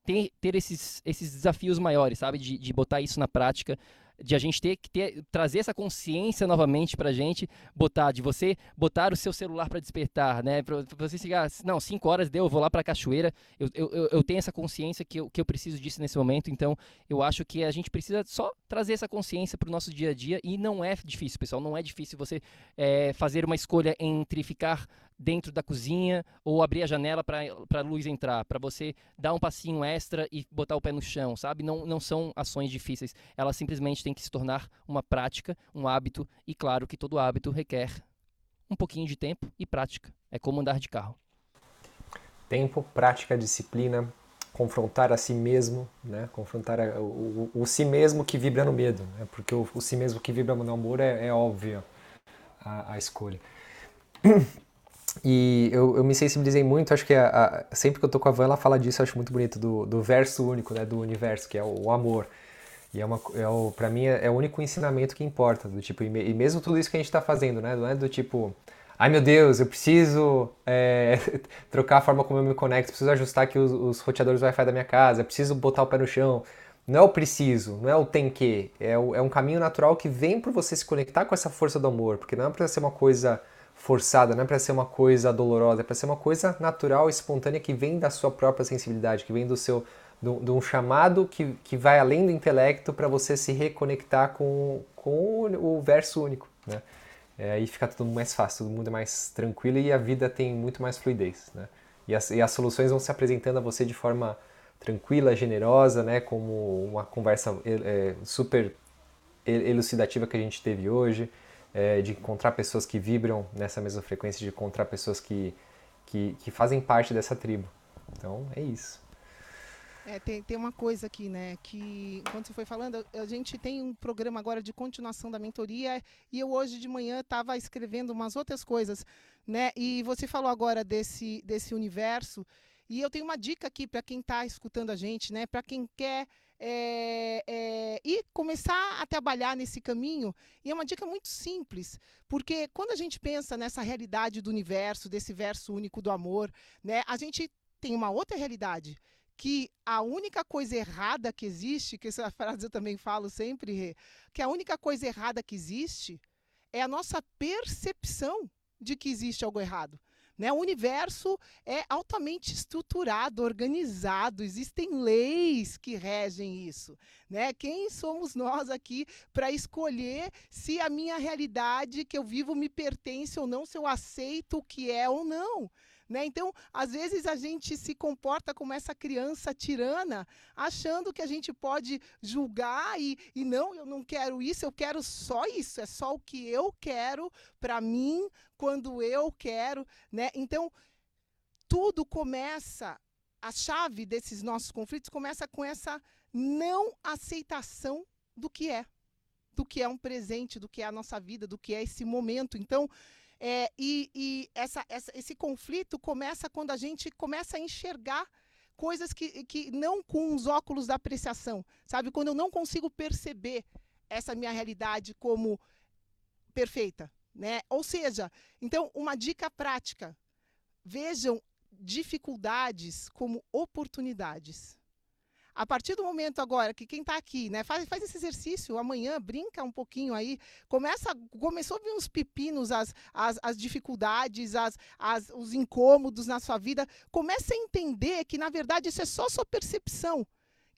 ter, ter esses, esses desafios maiores, sabe? De, de botar isso na prática, de a gente ter que ter, trazer essa consciência novamente pra gente, botar, de você botar o seu celular para despertar, né? Você chegar, não, 5 horas deu, eu vou lá pra cachoeira, eu, eu, eu tenho essa consciência que eu, que eu preciso disso nesse momento, então eu acho que a gente precisa só trazer essa consciência pro nosso dia a dia e não é difícil, pessoal, não é difícil você é, fazer uma escolha entre ficar dentro da cozinha ou abrir a janela para a luz entrar, para você dar um passinho extra e botar o pé no chão, sabe? Não, não são ações difíceis, elas simplesmente têm que se tornar uma prática, um hábito, e claro que todo hábito requer um pouquinho de tempo e prática. É como andar de carro. Tempo, prática, disciplina, confrontar a si mesmo, né? confrontar a, o, o, o, si mesmo que vibra no medo, né? porque o, o si mesmo que vibra no amor é, é a, a escolha. E eu, eu me sensibilizei muito, acho que a, a, sempre que eu tô com a Van, ela fala disso, eu acho muito bonito, do, do verso único, né, do universo, que é o, o amor. E é uma, é o, pra mim é, é, o único ensinamento que importa, do tipo, e, e mesmo tudo isso que a gente tá fazendo, né, não é do tipo, ai meu Deus, eu preciso é, trocar a forma como eu me conecto, preciso ajustar aqui os, os roteadores Wi-Fi da minha casa, preciso botar o pé no chão. Não é o preciso, não é o tem que, é, o, é um caminho natural que vem por você se conectar com essa força do amor, porque não é pra ser uma coisa forçada, não é para ser uma coisa dolorosa, é para ser uma coisa natural, espontânea que vem da sua própria sensibilidade, que vem do seu de um chamado que, que vai além do intelecto para você se reconectar com, com o verso único, né? É, aí fica tudo mais fácil, todo mundo é mais tranquilo e a vida tem muito mais fluidez, né? E as, e as soluções vão se apresentando a você de forma tranquila, generosa, né? Como uma conversa é, super elucidativa que a gente teve hoje é, de encontrar pessoas que vibram nessa mesma frequência, de encontrar pessoas que, que, que fazem parte dessa tribo. Então é isso. É, tem, tem uma coisa aqui, né? Que quando você foi falando, a gente tem um programa agora de continuação da mentoria e eu hoje de manhã estava escrevendo umas outras coisas, né? E você falou agora desse, desse universo. E eu tenho uma dica aqui para quem está escutando a gente, né? Para quem quer é, é, e começar a trabalhar nesse caminho. E é uma dica muito simples, porque quando a gente pensa nessa realidade do universo, desse verso único do amor, né? A gente tem uma outra realidade que a única coisa errada que existe, que essa frase eu também falo sempre, que a única coisa errada que existe é a nossa percepção de que existe algo errado. Né? O universo é altamente estruturado, organizado, existem leis que regem isso. Né? Quem somos nós aqui para escolher se a minha realidade que eu vivo me pertence ou não, se eu aceito o que é ou não? Né? Então, às vezes a gente se comporta como essa criança tirana, achando que a gente pode julgar e, e não, eu não quero isso, eu quero só isso, é só o que eu quero para mim, quando eu quero. Né? Então, tudo começa, a chave desses nossos conflitos começa com essa não aceitação do que é, do que é um presente, do que é a nossa vida, do que é esse momento. Então, é, e, e essa, essa, esse conflito começa quando a gente começa a enxergar coisas que, que não com os óculos da apreciação, sabe? Quando eu não consigo perceber essa minha realidade como perfeita, né? Ou seja, então uma dica prática: vejam dificuldades como oportunidades. A partir do momento agora que quem está aqui, né, faz, faz esse exercício amanhã, brinca um pouquinho aí, começa, começou a vir os pepinos, as, as, as dificuldades, as, as, os incômodos na sua vida, comece a entender que, na verdade, isso é só sua percepção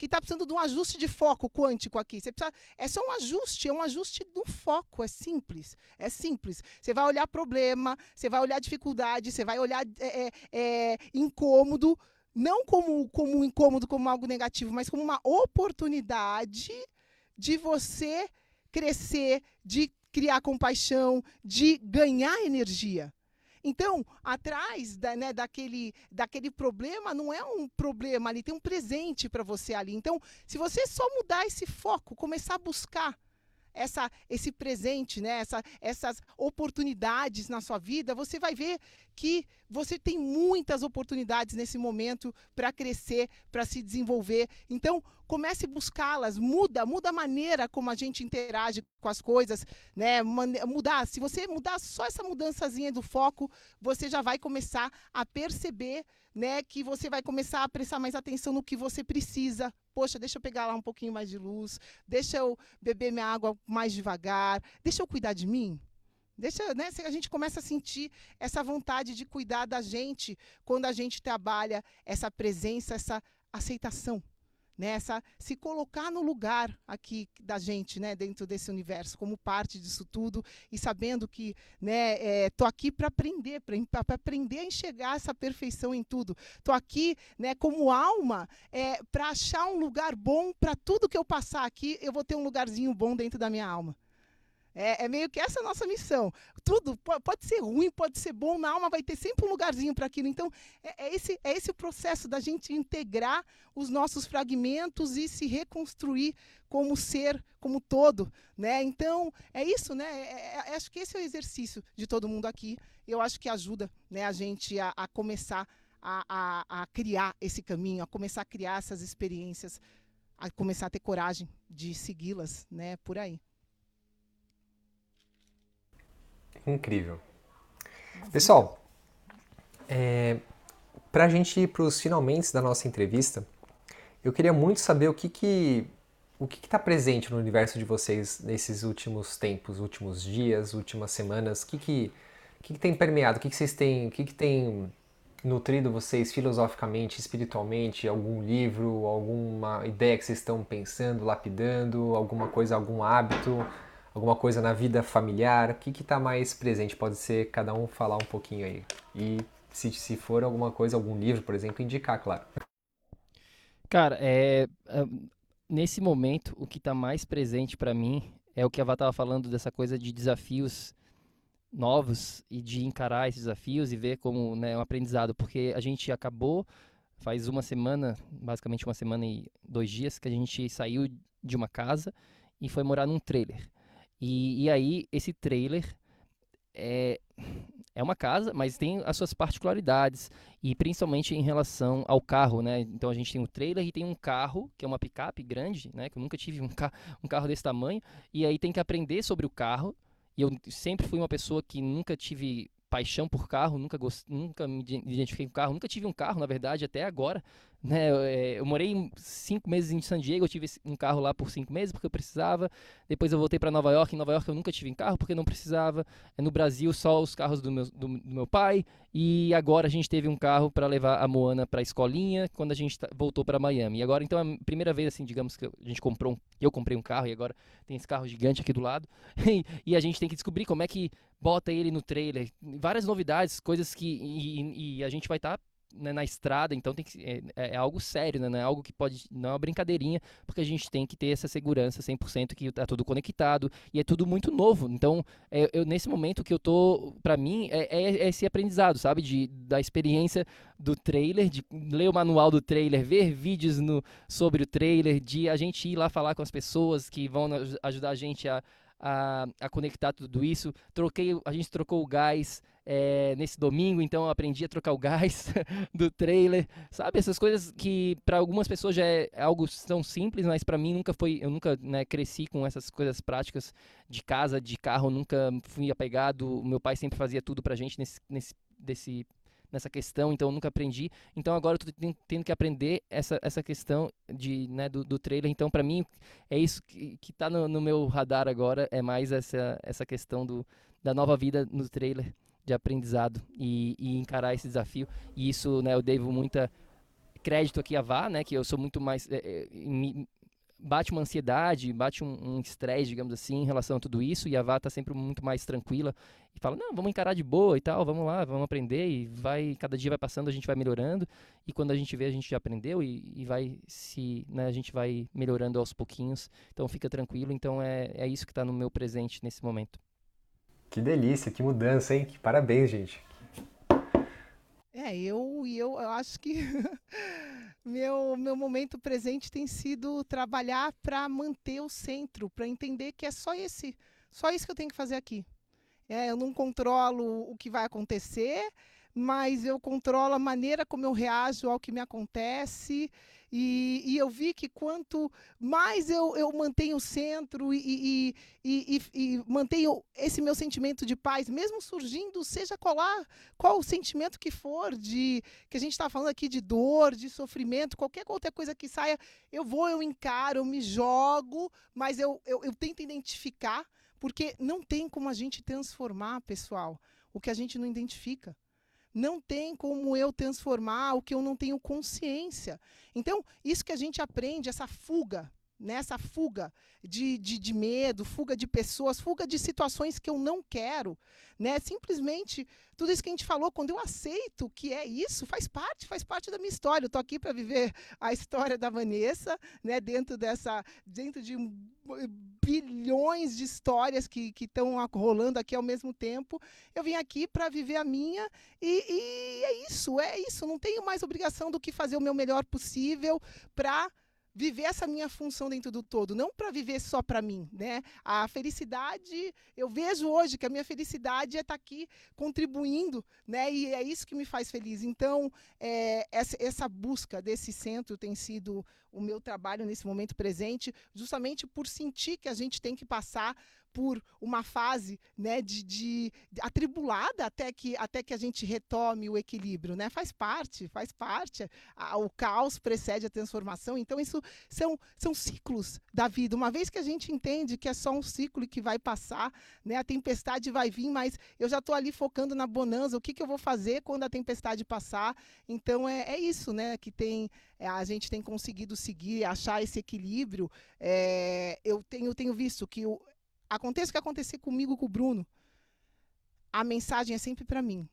que está precisando de um ajuste de foco quântico aqui. Você precisa, é só um ajuste, é um ajuste do foco, é simples. É simples. Você vai olhar problema, você vai olhar dificuldade, você vai olhar é, é, é incômodo, não como, como um incômodo, como algo negativo, mas como uma oportunidade de você crescer, de criar compaixão, de ganhar energia. Então, atrás da, né, daquele, daquele problema, não é um problema ali, tem um presente para você ali. Então, se você só mudar esse foco, começar a buscar essa, esse presente, né? Essa, essas oportunidades na sua vida, você vai ver que você tem muitas oportunidades nesse momento para crescer, para se desenvolver. Então, comece a buscá-las, muda, muda a maneira como a gente interage com as coisas, né? Mudar, se você mudar só essa mudançazinha do foco, você já vai começar a perceber, né, que você vai começar a prestar mais atenção no que você precisa. Poxa, deixa eu pegar lá um pouquinho mais de luz, deixa eu beber minha água mais devagar, deixa eu cuidar de mim. Deixa, né, a gente começa a sentir essa vontade de cuidar da gente quando a gente trabalha essa presença, essa aceitação né? se colocar no lugar aqui da gente, né? dentro desse universo, como parte disso tudo e sabendo que né, é, aqui para aprender, para aprender a enxergar essa perfeição em tudo. Estou aqui né, como alma é, para achar um lugar bom para tudo que eu passar aqui, eu vou ter um lugarzinho bom dentro da minha alma. É, é, meio que essa a nossa missão. Tudo pode ser ruim, pode ser bom, na alma vai ter sempre um lugarzinho para aquilo. Então, é, é, esse, é esse o processo da gente integrar os nossos fragmentos e se reconstruir como ser, como todo. Né? Então, é isso, né? É, é, é acho que esse é o exercício de todo mundo aqui. Eu acho que ajuda né, a gente a, a começar a, a, a criar esse caminho, a começar a criar essas experiências, a começar a ter coragem de segui-las né, por aí. Incrível. Pessoal, é, para a gente ir para os finalmente da nossa entrevista, eu queria muito saber o que que o que está presente no universo de vocês nesses últimos tempos, últimos dias, últimas semanas. O que que, que, que tem permeado? O que, que vocês têm? O que, que tem nutrido vocês filosoficamente, espiritualmente? Algum livro, alguma ideia que vocês estão pensando, lapidando, alguma coisa, algum hábito? Alguma coisa na vida familiar? O que está mais presente? Pode ser cada um falar um pouquinho aí. E se, se for alguma coisa, algum livro, por exemplo, indicar, claro. Cara, é, é nesse momento, o que está mais presente para mim é o que a Vá estava falando dessa coisa de desafios novos e de encarar esses desafios e ver como né, um aprendizado, porque a gente acabou faz uma semana, basicamente uma semana e dois dias, que a gente saiu de uma casa e foi morar num trailer. E, e aí, esse trailer é, é uma casa, mas tem as suas particularidades e principalmente em relação ao carro, né? Então a gente tem um trailer e tem um carro que é uma picape grande, né? Que eu nunca tive um, ca um carro desse tamanho e aí tem que aprender sobre o carro. E eu sempre fui uma pessoa que nunca tive paixão por carro, nunca, nunca me identifiquei com carro, nunca tive um carro, na verdade, até agora. Né? Eu, é, morei cinco meses em San Diego, eu tive um carro lá por cinco meses porque eu precisava. Depois eu voltei para Nova York. Em Nova York eu nunca tive um carro porque não precisava. É, no Brasil só os carros do meu, do, do meu pai. E agora a gente teve um carro para levar a Moana para a escolinha quando a gente voltou para Miami. E agora então é a primeira vez assim, digamos que a gente comprou, um, eu comprei um carro e agora tem esse carro gigante aqui do lado. e, e a gente tem que descobrir como é que bota ele no trailer. Várias novidades, coisas que e, e a gente vai estar tá né, na estrada, então tem que, é, é, é, algo sério, né, não é algo que pode, não é uma brincadeirinha, porque a gente tem que ter essa segurança 100% que está tudo conectado e é tudo muito novo. Então, é, eu, nesse momento que eu tô, para mim, é, é, é, esse aprendizado, sabe, de, da experiência do trailer, de ler o manual do trailer, ver vídeos no, sobre o trailer, de a gente ir lá falar com as pessoas que vão ajudar a gente a, a, a conectar tudo isso. Troquei, a gente trocou o gás é, nesse domingo, então eu aprendi a trocar o gás do trailer, sabe? Essas coisas que para algumas pessoas já é algo tão simples, mas para mim nunca foi, eu nunca né, cresci com essas coisas práticas de casa, de carro, nunca fui apegado. Meu pai sempre fazia tudo pra gente nesse, nesse desse nessa questão, então eu nunca aprendi. Então agora eu tô tendo que aprender essa, essa questão de, né, do, do trailer. Então para mim é isso que, que tá no, no, meu radar agora, é mais essa, essa questão do, da nova vida no trailer de aprendizado e, e encarar esse desafio. E isso, né, eu devo muita crédito aqui a Vá, né, que eu sou muito mais é, me, bate uma ansiedade, bate um estresse, um digamos assim, em relação a tudo isso, e a Vá tá sempre muito mais tranquila e fala, não, vamos encarar de boa e tal, vamos lá, vamos aprender, e vai, cada dia vai passando, a gente vai melhorando, e quando a gente vê, a gente já aprendeu, e, e vai se, né, a gente vai melhorando aos pouquinhos, então fica tranquilo, então é, é isso que está no meu presente nesse momento. Que delícia, que mudança, hein? Parabéns, gente. É, eu e eu, eu acho que meu, meu momento presente tem sido trabalhar para manter o centro, para entender que é só esse, só isso que eu tenho que fazer aqui. É, eu não controlo o que vai acontecer, mas eu controlo a maneira como eu reajo ao que me acontece. E, e eu vi que quanto mais eu, eu mantenho o centro e, e, e, mantenho esse meu sentimento de paz, mesmo surgindo, seja qual, qual o sentimento que for, de que a gente está falando aqui de dor, de sofrimento, qualquer outra coisa que saia, eu vou, eu encaro, eu me jogo, mas eu, eu, eu tento identificar, porque não tem como a gente transformar, pessoal, o que a gente não identifica. Não tem como eu transformar o que eu não tenho consciência. Então, isso que a gente aprende, essa fuga, nessa fuga de, de, de, medo, fuga de pessoas, fuga de situações que eu não quero, né? Simplesmente tudo isso que a gente falou, quando eu aceito que é isso, faz parte, faz parte da minha história. Eu estou aqui para viver a história da Vanessa, né? Dentro dessa, dentro de bilhões de histórias que estão rolando aqui ao mesmo tempo. Eu vim aqui para viver a minha e, e é isso, é isso. Não tenho mais obrigação do que fazer o meu melhor possível para viver essa minha função dentro do todo, não para viver só para mim, né? A felicidade, eu vejo hoje que a minha felicidade é estar tá aqui contribuindo, né? E é isso que me faz feliz. Então, é, essa, essa busca desse centro tem sido o meu trabalho nesse momento presente, justamente por sentir que a gente tem que passar por uma fase né, de, de, atribulada até que, até que a gente retome o equilíbrio. Né? Faz parte, faz parte. A, o caos precede a transformação. Então, isso são, são ciclos da vida. Uma vez que a gente entende que é só um ciclo que vai passar, né, a tempestade vai vir, mas eu já estou ali focando na bonança, o que, que eu vou fazer quando a tempestade passar. Então, é, é isso né, que tem é, a gente tem conseguido seguir, achar esse equilíbrio. É, eu tenho, tenho visto que o, aconteça o que acontecer comigo com o Bruno, a mensagem é sempre para mim.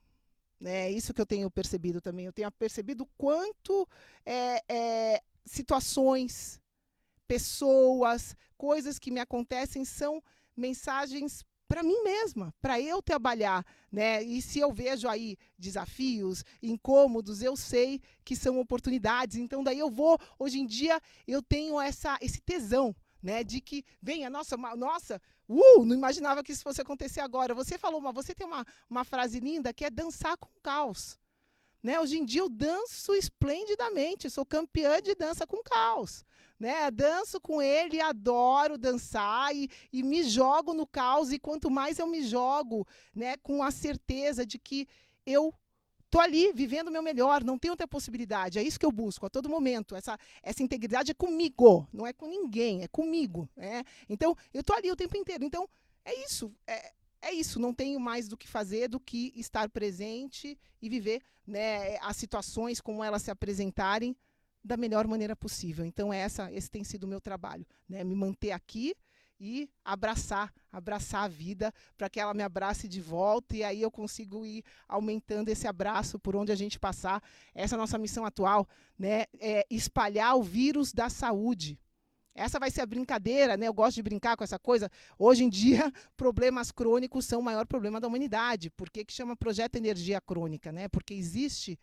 Né? É isso que eu tenho percebido também. Eu tenho percebido quanto é, é, situações, pessoas, coisas que me acontecem são mensagens para mim mesma, para eu trabalhar, né? E se eu vejo aí desafios, incômodos, eu sei que são oportunidades. Então daí eu vou, hoje em dia eu tenho essa esse tesão, né, de que venha, nossa, nossa, uh, não imaginava que isso fosse acontecer agora. Você falou, mas você tem uma, uma frase linda que é dançar com caos. Né? Hoje em dia eu danço esplendidamente, sou campeã de dança com caos. Né? Danço com ele, adoro dançar e, e me jogo no caos. E quanto mais eu me jogo, né, com a certeza de que eu tô ali vivendo o meu melhor, não tem outra possibilidade. É isso que eu busco a todo momento. Essa, essa integridade é comigo, não é com ninguém, é comigo. Né? Então, eu tô ali o tempo inteiro. Então, é isso. É, é isso. Não tenho mais do que fazer do que estar presente e viver né, as situações como elas se apresentarem da melhor maneira possível. Então, essa, esse tem sido o meu trabalho. Né? Me manter aqui e abraçar, abraçar a vida para que ela me abrace de volta e aí eu consigo ir aumentando esse abraço por onde a gente passar. Essa é a nossa missão atual, né, é espalhar o vírus da saúde. Essa vai ser a brincadeira, né? Eu gosto de brincar com essa coisa. Hoje em dia, problemas crônicos são o maior problema da humanidade. Por que, que chama projeto energia crônica, né? Porque existe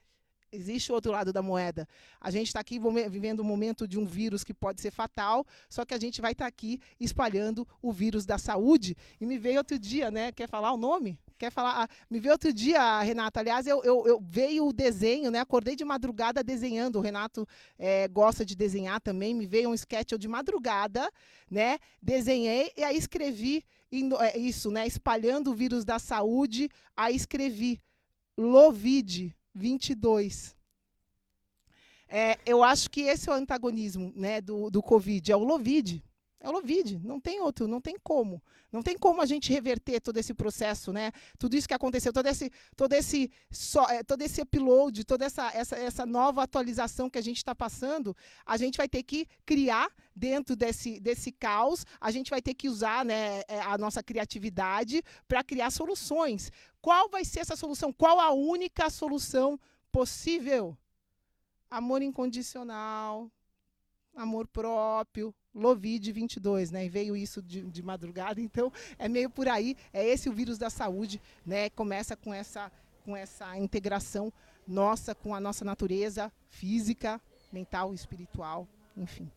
existe o outro lado da moeda. A gente está aqui vivendo um momento de um vírus que pode ser fatal, só que a gente vai estar tá aqui espalhando o vírus da saúde. E me veio outro dia, né? Quer falar o nome? Quer falar? Me veio outro dia, Renata. Aliás, eu, eu, eu, veio o desenho, né? Acordei de madrugada desenhando. O Renato é, gosta de desenhar também. Me veio um sketch de madrugada, né? Desenhei e aí escrevi é, isso, né? Espalhando o vírus da saúde. Aí escrevi Lovid 22. É, eu acho que esse é o antagonismo né, do, do Covid, é o Lovid. É o Lovid, não tem outro, não tem como. Não tem como a gente reverter todo esse processo, né? Tudo isso que aconteceu, todo esse, todo esse, so, é, todo esse upload, toda essa, essa, essa nova atualização que a gente está passando, a gente vai ter que criar dentro desse, desse caos, a gente vai ter que usar né, é, a nossa criatividade para criar soluções. Qual vai ser essa solução? Qual a única solução possível? Amor incondicional, amor próprio, Lovid 22, né? E veio isso de, de, madrugada, então é meio por aí. É esse o vírus da saúde, né? Começa com essa, com essa integração nossa com a nossa natureza física, mental, espiritual, enfim.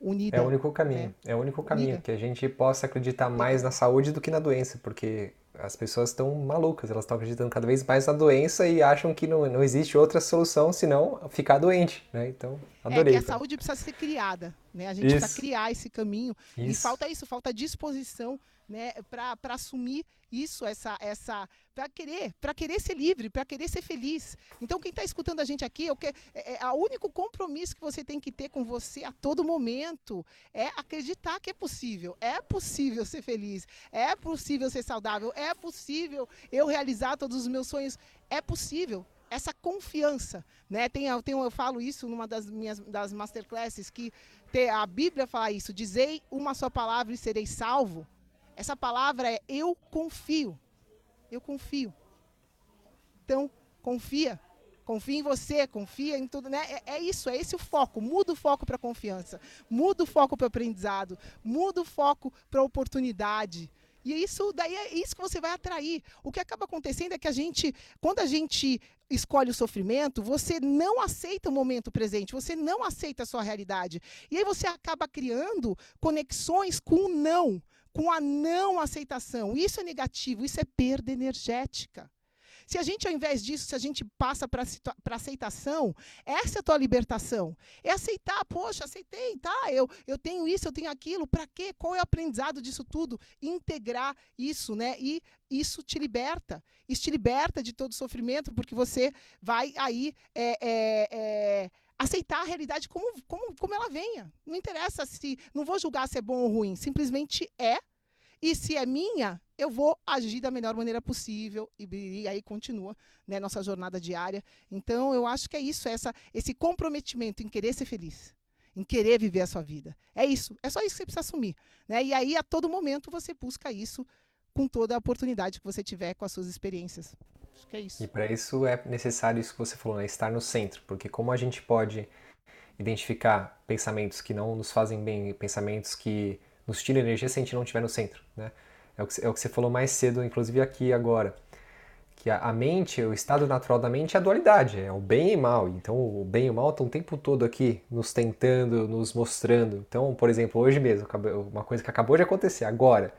Unida. É o único caminho. Né? É o único caminho Unida. que a gente possa acreditar mais na saúde do que na doença, porque as pessoas estão malucas, elas estão acreditando cada vez mais na doença e acham que não, não existe outra solução senão ficar doente, né? Então, adorei. É que a saúde precisa ser criada, né? A gente isso. precisa criar esse caminho isso. e falta isso, falta disposição, né, para assumir isso, essa, essa, para querer, para querer ser livre, para querer ser feliz. Então, quem está escutando a gente aqui, é o, que, é, é, o único compromisso que você tem que ter com você a todo momento é acreditar que é possível. É possível ser feliz, é possível ser saudável, é possível eu realizar todos os meus sonhos. É possível essa confiança, né? Tem, tem, eu falo isso numa das minhas das masterclasses que a Bíblia fala isso: dizei uma só palavra e serei salvo. Essa palavra é eu confio. Eu confio. Então, confia. Confia em você, confia em tudo, né? É, é isso, é esse o foco. Muda o foco para confiança, muda o foco para aprendizado, muda o foco para oportunidade. E isso daí é isso que você vai atrair. O que acaba acontecendo é que a gente, quando a gente escolhe o sofrimento, você não aceita o momento presente, você não aceita a sua realidade. E aí você acaba criando conexões com o não com a não aceitação. Isso é negativo, isso é perda energética. Se a gente, ao invés disso, se a gente passa para aceitação, essa é a tua libertação. É aceitar, poxa, aceitei, tá? Eu, eu tenho isso, eu tenho aquilo, para quê? Qual é o aprendizado disso tudo? Integrar isso, né? E isso te liberta. Isso te liberta de todo sofrimento, porque você vai aí. É, é, é, aceitar a realidade como, como, como ela venha. Não interessa se. Não vou julgar se é bom ou ruim. Simplesmente é. E se é minha, eu vou agir da melhor maneira possível. E, e aí continua né, nossa jornada diária. Então, eu acho que é isso, essa, esse comprometimento em querer ser feliz. Em querer viver a sua vida. É isso. É só isso que você precisa assumir. Né? E aí, a todo momento, você busca isso com toda a oportunidade que você tiver com as suas experiências. Acho que é isso. E para isso é necessário isso que você falou, né? estar no centro, porque como a gente pode identificar pensamentos que não nos fazem bem, pensamentos que nos tiram energia se a gente não estiver no centro, né? É o, que, é o que você falou mais cedo, inclusive aqui agora. Que a, a mente, o estado natural da mente é a dualidade, é o bem e o mal. Então o bem e o mal estão o tempo todo aqui, nos tentando, nos mostrando. Então, por exemplo, hoje mesmo, uma coisa que acabou de acontecer, agora.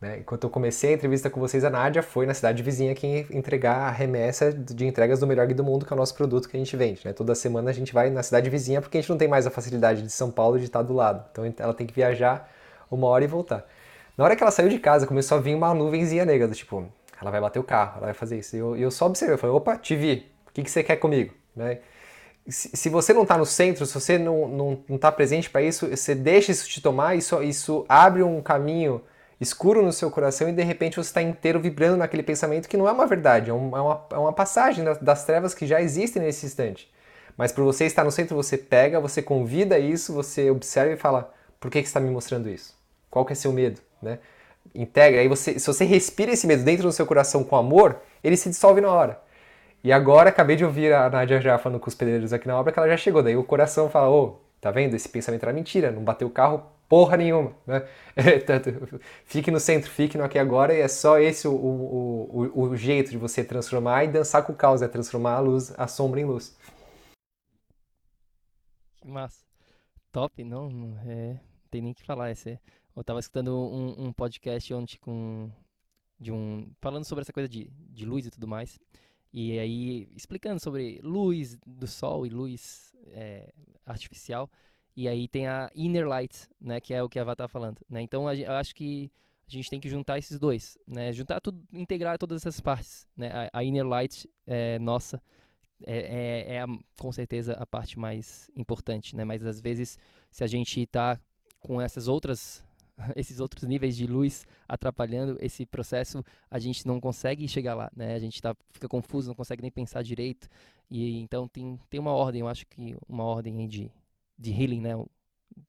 Né? Enquanto eu comecei a entrevista com vocês, a Nádia foi na cidade vizinha aqui entregar a remessa de entregas do melhor do mundo, que é o nosso produto que a gente vende. Né? Toda semana a gente vai na cidade vizinha porque a gente não tem mais a facilidade de São Paulo de estar do lado. Então ela tem que viajar uma hora e voltar. Na hora que ela saiu de casa, começou a vir uma nuvenzinha negra, do tipo, ela vai bater o carro, ela vai fazer isso. E eu, eu só observei, eu falei, opa, te vi, o que, que você quer comigo? Né? Se, se você não está no centro, se você não está presente para isso, você deixa isso te tomar, isso, isso abre um caminho escuro no seu coração e de repente você está inteiro vibrando naquele pensamento que não é uma verdade, é, é, uma, é uma, passagem das trevas que já existem nesse instante. Mas por você estar no centro, você pega, você convida isso, você observa e fala: por que, que está me mostrando isso? Qual que é seu medo? Né? Integra, aí você, se você respira esse medo dentro do seu coração com amor, ele se dissolve na hora. E agora acabei de ouvir a Nadia já falando com os pedreiros aqui na obra que ela já chegou. Daí o coração fala: ô, oh, tá vendo? Esse pensamento era mentira, não bateu o carro porra nenhuma. Né? fique no centro, fique no aqui agora, e é só esse o, o, o, o, jeito de você transformar e dançar com o caos, é transformar a luz, a sombra em luz. Que massa. Top, não, não, é, tem nem que falar. Esse é, eu tava escutando um, um, podcast ontem com de um falando sobre essa coisa de, de luz e tudo mais. E aí explicando sobre luz do sol e luz é, artificial. E aí tem a Inner Light, né, que é o que a Ava tá falando, né? Então eu acho que a gente tem que juntar esses dois, né? Juntar tudo, integrar todas essas partes, né? A, a Inner Light é nossa, é, é, é a, com certeza a parte mais importante, né? Mas às vezes se a gente está com essas outras esses outros níveis de luz atrapalhando esse processo, a gente não consegue chegar lá, né? A gente tá, fica confuso, não consegue nem pensar direito. E então tem, tem uma ordem, eu acho que uma ordem de, de healing, né?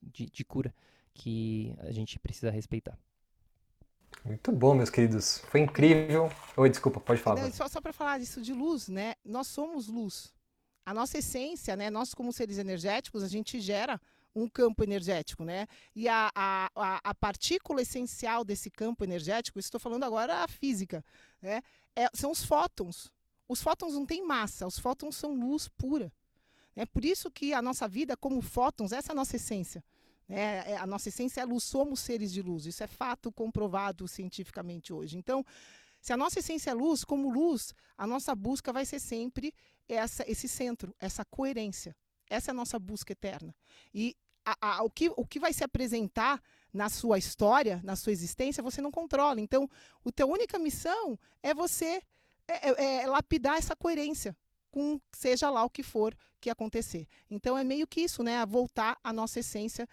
De, de cura que a gente precisa respeitar. Muito bom, meus queridos. Foi incrível. Oi, desculpa, pode falar. Não, só só para falar isso de luz, né? Nós somos luz. A nossa essência, né? Nós como seres energéticos, a gente gera um campo energético, né? E a, a, a, partícula essencial desse campo energético, estou falando agora a física, né? É, são os fótons. Os fótons não têm massa, os fótons são luz pura. É por isso que a nossa vida, como fótons, essa é a nossa essência. É, é, a nossa essência é luz, somos seres de luz. Isso é fato comprovado cientificamente hoje. Então, se a nossa essência é luz, como luz, a nossa busca vai ser sempre essa, esse centro, essa coerência. Essa é a nossa busca eterna. E a, a, o, que, o que vai se apresentar na sua história, na sua existência, você não controla. Então, a tua única missão é você é, é, é lapidar essa coerência com seja lá o que for que acontecer. Então é meio que isso, né? Voltar à nossa essência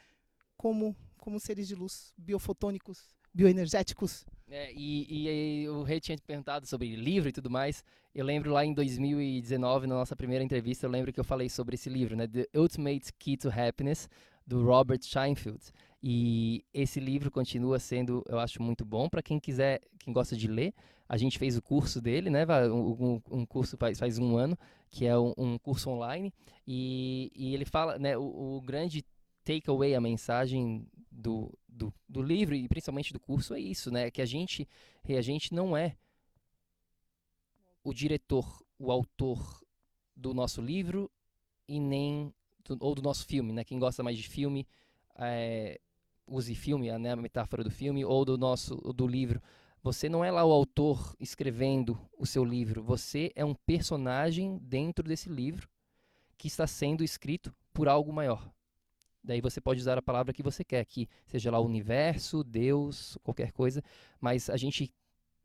como, como seres de luz biofotônicos, bioenergéticos. É, e, e, o Rei tinha perguntado sobre livro e tudo mais. Eu lembro lá em 2019, na nossa primeira entrevista, eu lembro que eu falei sobre esse livro, né? The Ultimate Key to Happiness, do Robert Scheinfeld. E esse livro continua sendo, eu acho, muito bom para quem quiser, quem gosta de ler. A gente fez o curso dele, né? Um, um curso faz, faz um ano, que é um, um curso online. E, e, ele fala, né? O, o grande takeaway, a mensagem do, do, do, livro e principalmente do curso é isso, né? Que a gente, a gente não é o diretor, o autor do nosso livro e nem do, ou do nosso filme, né? Quem gosta mais de filme é, use filme, né? A metáfora do filme ou do nosso do livro você não é lá o autor escrevendo o seu livro, você é um personagem dentro desse livro que está sendo escrito por algo maior. Daí você pode usar a palavra que você quer, que seja lá o universo, Deus, qualquer coisa, mas a gente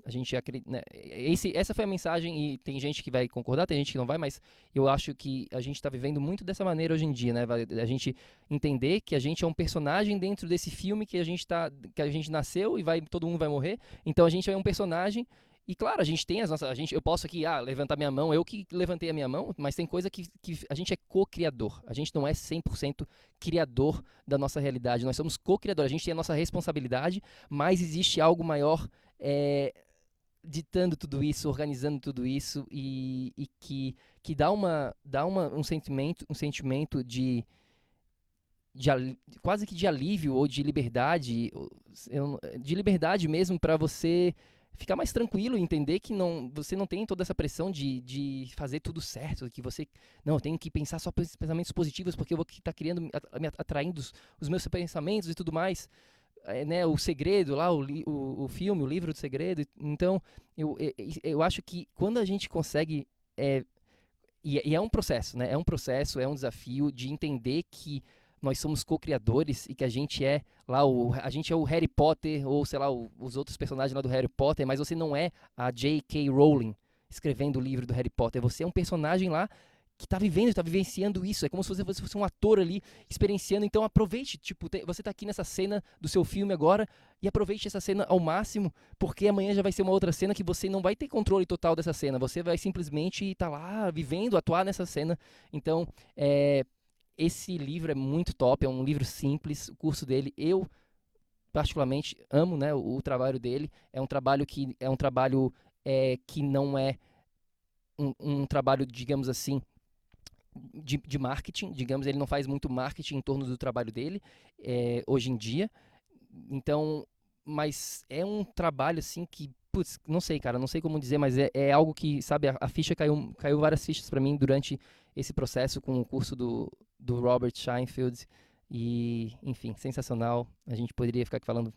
a gente acredita, né? Esse, essa foi a mensagem e tem gente que vai concordar, tem gente que não vai, mas eu acho que a gente está vivendo muito dessa maneira hoje em dia, né? A gente entender que a gente é um personagem dentro desse filme que a gente tá, que a gente nasceu e vai todo mundo vai morrer. Então a gente é um personagem e claro, a gente tem as nossas. A gente, eu posso aqui ah, levantar minha mão, eu que levantei a minha mão, mas tem coisa que, que a gente é co-criador. A gente não é 100% criador da nossa realidade. Nós somos co-criador. A gente tem a nossa responsabilidade, mas existe algo maior é, ditando tudo isso, organizando tudo isso e, e que, que dá, uma, dá uma, um sentimento um sentimento de de, quase que de alívio ou de liberdade, de liberdade mesmo para você ficar mais tranquilo e entender que não, você não tem toda essa pressão de, de fazer tudo certo, que você, não, tenho que pensar só pensamentos positivos porque eu vou estar tá criando, atraindo os, os, meus pensamentos e tudo mais. É, né, o segredo lá, o, o, o filme, o livro do segredo. Então, eu, eu, eu acho que quando a gente consegue. É, e, e é um processo, né? É um processo, é um desafio de entender que nós somos co-criadores e que a gente é lá o a gente é o Harry Potter ou sei lá o, os outros personagens lá do Harry Potter, mas você não é a J.K. Rowling escrevendo o livro do Harry Potter, você é um personagem lá que está vivendo, está vivenciando isso. É como se você fosse um ator ali experienciando. Então aproveite, tipo, você está aqui nessa cena do seu filme agora e aproveite essa cena ao máximo, porque amanhã já vai ser uma outra cena que você não vai ter controle total dessa cena. Você vai simplesmente estar tá lá vivendo, atuar nessa cena. Então, é, esse livro é muito top, é um livro simples, o curso dele eu particularmente amo, né, o, o trabalho dele. É um trabalho que é um trabalho é, que não é um, um trabalho, digamos assim, de, de, marketing, digamos, ele não faz muito marketing em torno do trabalho dele é, hoje em dia. Então, mas é um trabalho assim que, putz, não sei, cara, não sei como dizer, mas é, é algo que, sabe, a, a, ficha caiu, caiu várias fichas para mim durante esse processo com o curso do, do Robert Scheinfeld. E, enfim, sensacional. A gente poderia ficar aqui falando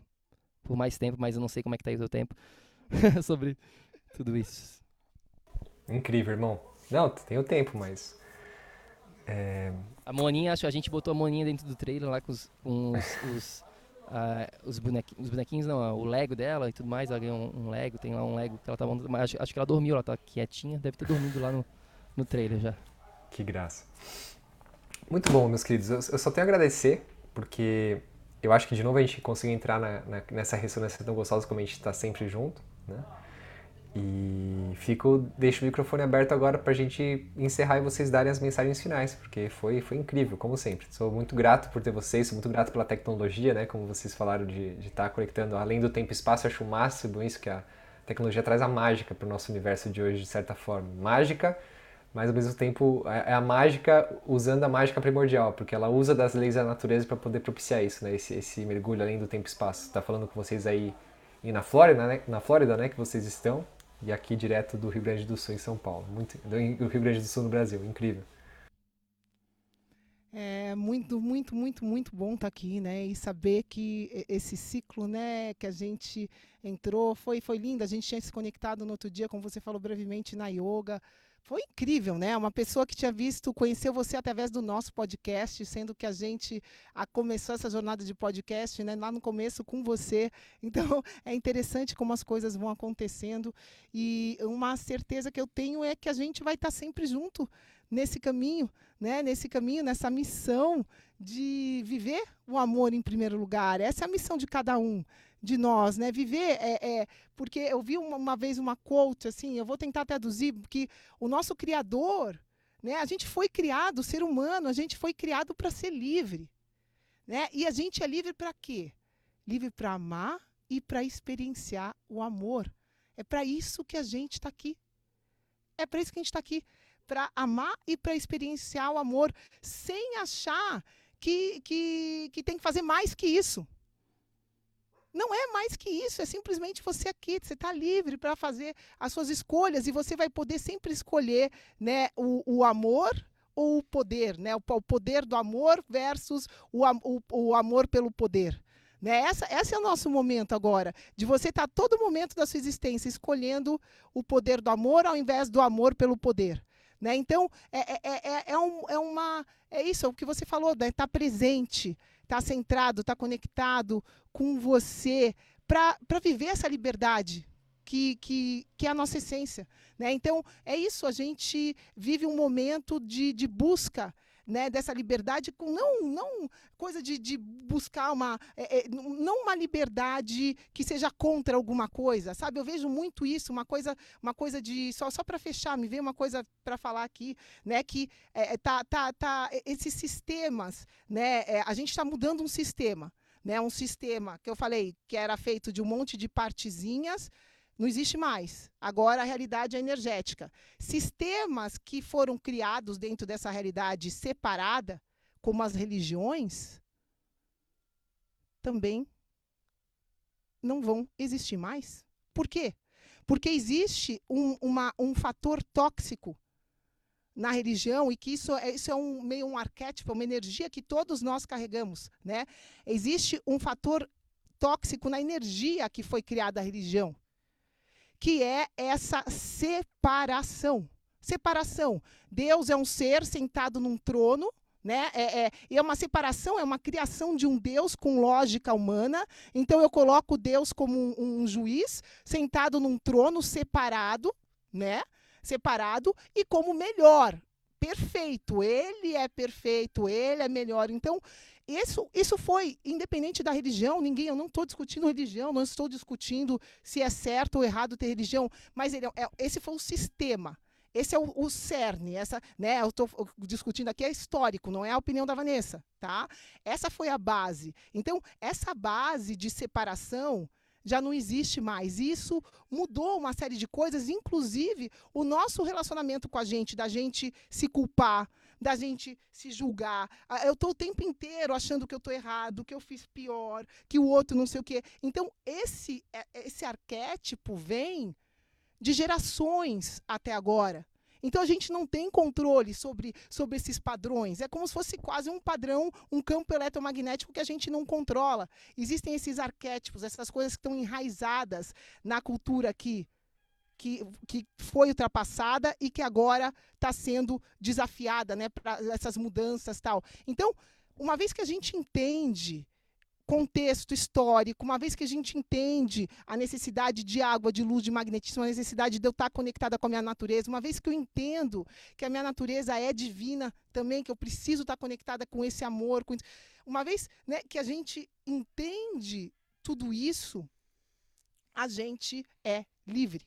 por mais tempo, mas eu não sei como é que tá aí o seu tempo sobre tudo isso. Incrível, irmão. Não, tem o tempo, mas. É... A Moninha, acho que a gente botou a Moninha dentro do trailer lá com os, com os, os, uh, os, bonequinhos, os bonequinhos, não, o Lego dela e tudo mais. Ela ganhou um, um Lego, tem lá um Lego que ela tava. Mas acho, acho que ela dormiu, ela tá quietinha, deve ter dormido lá no, no trailer já. Que graça. Muito bom, meus queridos. Eu, só tenho a agradecer, porque eu acho que de novo a gente conseguiu entrar na, na, nessa ressonância tão gostosa como a gente está sempre junto, né? E fico, deixo o microfone aberto agora para a gente encerrar e vocês darem as mensagens finais, porque foi, foi incrível, como sempre. Sou muito grato por ter vocês, sou muito grato pela tecnologia, né? Como vocês falaram de estar tá conectando além do tempo e espaço, acho o máximo isso que a tecnologia traz a mágica para o nosso universo de hoje, de certa forma. Mágica mas ao mesmo tempo é, é a mágica usando a mágica primordial, porque ela usa das leis da natureza para poder propiciar isso, né? Esse, esse mergulho além do tempo e espaço. Está falando com vocês aí na Flórida, né? Na Flórida, né? Que vocês estão e aqui direto do Rio Grande do Sul em São Paulo, muito do Rio Grande do Sul no Brasil, incrível. É muito, muito, muito, muito bom estar tá aqui, né? E saber que esse ciclo, né, que a gente entrou, foi, foi lindo. A gente tinha se conectado no outro dia, como você falou brevemente, na yoga. Foi incrível, né? Uma pessoa que tinha visto, conheceu você através do nosso podcast, sendo que a gente começou essa jornada de podcast, né? Lá no começo com você. Então, é interessante como as coisas vão acontecendo. E uma certeza que eu tenho é que a gente vai estar sempre junto nesse caminho, né? Nesse caminho, nessa missão de viver o amor em primeiro lugar. Essa é a missão de cada um de nós, né? Viver é, é porque eu vi uma, uma, vez uma quote assim, eu vou tentar traduzir que o nosso criador, né? A gente foi criado, o ser humano, a gente foi criado para ser livre, né? E a gente é livre para quê? Livre para amar e para experienciar o amor. É para isso que a gente está aqui. É para isso que a gente está aqui, para amar e para experienciar o amor, sem achar que, que, que tem que fazer mais que isso. Não é mais que isso, é simplesmente você aqui, você está livre para fazer as suas escolhas e você vai poder sempre escolher né, o, o amor ou o poder, né? O, o poder do amor versus o, o, o amor pelo poder. Né? Essa, esse é o nosso momento agora, de você estar tá todo momento da sua existência escolhendo o poder do amor ao invés do amor pelo poder. Né? Então, é, é, é, é, um, é, uma, é isso, é o que você falou, estar né? tá presente está centrado, está conectado com você, para viver essa liberdade que, que, que é a nossa essência. Né? Então, é isso, a gente vive um momento de, de busca né, dessa liberdade com não, não coisa de, de buscar uma é, é, não uma liberdade que seja contra alguma coisa, sabe? Eu vejo muito isso, uma coisa uma coisa de só só para fechar, me veio uma coisa para falar aqui, né, que é, é tá, tá, tá esses sistemas, né, é, a gente está mudando um sistema, né, um sistema que eu falei que era feito de um monte de partezinhas não existe mais. Agora a realidade é energética. Sistemas que foram criados dentro dessa realidade separada, como as religiões, também não vão existir mais. Por quê? Porque existe um, uma, um fator tóxico na religião e que isso é, isso é um meio um arquétipo, uma energia que todos nós carregamos, né? Existe um fator tóxico na energia que foi criada a religião, que é essa separação. Separação. Deus é um ser sentado num trono, né? É, é, é uma separação, é uma criação de um Deus com lógica humana. Então eu coloco Deus como um, um juiz sentado num trono separado, né? separado e como melhor, perfeito. Ele é perfeito, ele é melhor. Então, isso, isso foi independente da religião, ninguém, eu não estou discutindo religião, não estou discutindo se é certo ou errado ter religião, mas ele, é, esse foi o sistema. Esse é o, o cerne, essa, né, eu estou discutindo aqui é histórico, não é a opinião da Vanessa, tá? Essa foi a base. Então, essa base de separação já não existe mais. Isso mudou uma série de coisas, inclusive o nosso relacionamento com a gente, da gente se culpar, da gente se julgar. Ah, eu estou o tempo inteiro achando que eu estou errado, que eu fiz pior, que o outro não sei o quê. Então, esse, é, esse arquétipo vem de gerações até agora. Então a gente não tem controle sobre, sobre esses padrões. É como se fosse quase um padrão, um campo eletromagnético que a gente não controla. Existem esses arquétipos, essas coisas que estão enraizadas na cultura aqui. Que, que foi ultrapassada e que agora está sendo desafiada né, para essas mudanças tal. Então, uma vez que a gente entende contexto histórico, uma vez que a gente entende a necessidade de água, de luz, de magnetismo, a necessidade de eu estar conectada com a minha natureza, uma vez que eu entendo que a minha natureza é divina também, que eu preciso estar conectada com esse amor, com... uma vez né, que a gente entende tudo isso, a gente é livre,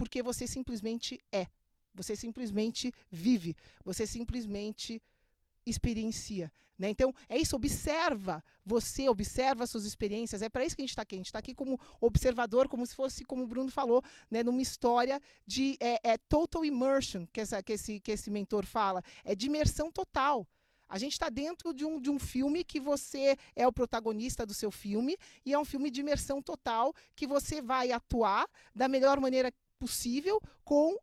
porque você simplesmente é, você simplesmente vive, você simplesmente experiencia. Né? Então, é isso, observa você, observa suas experiências. É para isso que a gente está aqui. A gente está aqui como observador, como se fosse, como o Bruno falou, né, numa história de é, é total immersion, que, essa, que, esse, que esse mentor fala. É de imersão total. A gente está dentro de um, de um filme que você é o protagonista do seu filme, e é um filme de imersão total que você vai atuar da melhor maneira possível com,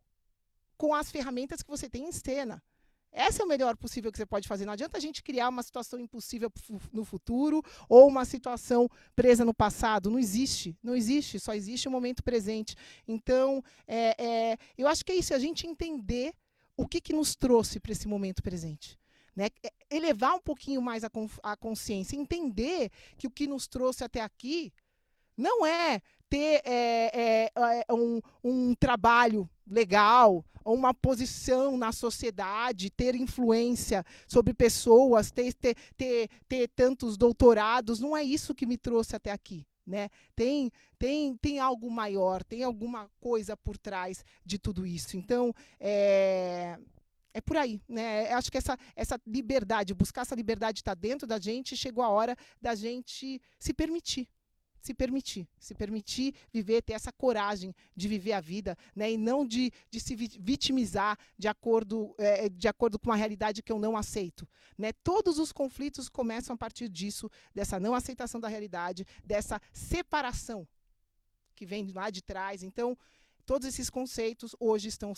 com as ferramentas que você tem em cena. Essa é o melhor possível que você pode fazer. Não adianta a gente criar uma situação impossível no futuro ou uma situação presa no passado. Não existe. Não existe. Só existe o momento presente. Então, é, é, eu acho que é isso. É a gente entender o que, que nos trouxe para esse momento presente. Né? É, elevar um pouquinho mais a, a consciência. Entender que o que nos trouxe até aqui não é ter é, é, é um, um trabalho legal, uma posição na sociedade, ter influência sobre pessoas, ter, ter, ter, ter tantos doutorados, não é isso que me trouxe até aqui. Né? Tem, tem, tem algo maior, tem alguma coisa por trás de tudo isso. Então, é, é por aí, né? Acho que essa, essa liberdade, buscar essa liberdade está dentro da gente, chegou a hora da gente se permitir se permitir, se permitir viver, ter essa coragem de viver a vida, né? E não de, de se vitimizar de acordo, é, de acordo com uma realidade que eu não aceito, né? Todos os conflitos começam a partir disso, dessa não aceitação da realidade, dessa separação que vem lá de trás. Então, Todos esses conceitos hoje estão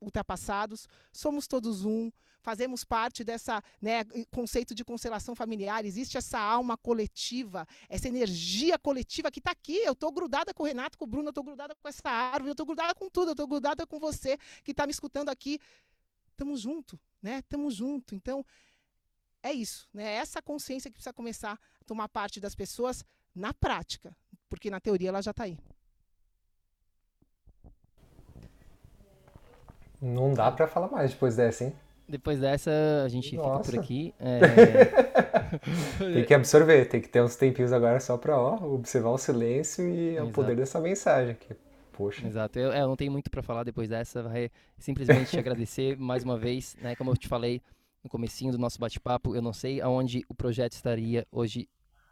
ultrapassados, somos todos um, fazemos parte dessa né, conceito de constelação familiar, existe essa alma coletiva, essa energia coletiva que está aqui. Eu estou grudada com o Renato, com o Bruno, eu estou grudada com essa árvore, eu estou grudada com tudo, eu estou grudada com você que está me escutando aqui. Estamos junto, né? Estamos junto. Então, é isso, né? É essa consciência que precisa começar a tomar parte das pessoas na prática, porque na teoria ela já está aí. Não dá para falar mais depois dessa, hein? Depois dessa, a gente Nossa. fica por aqui. É... tem que absorver, tem que ter uns tempinhos agora só para observar o silêncio e Exato. o poder dessa mensagem. Que, poxa. Exato, eu, eu não tenho muito para falar depois dessa. Vai simplesmente te agradecer mais uma vez, né? Como eu te falei no comecinho do nosso bate-papo, eu não sei aonde o projeto estaria hoje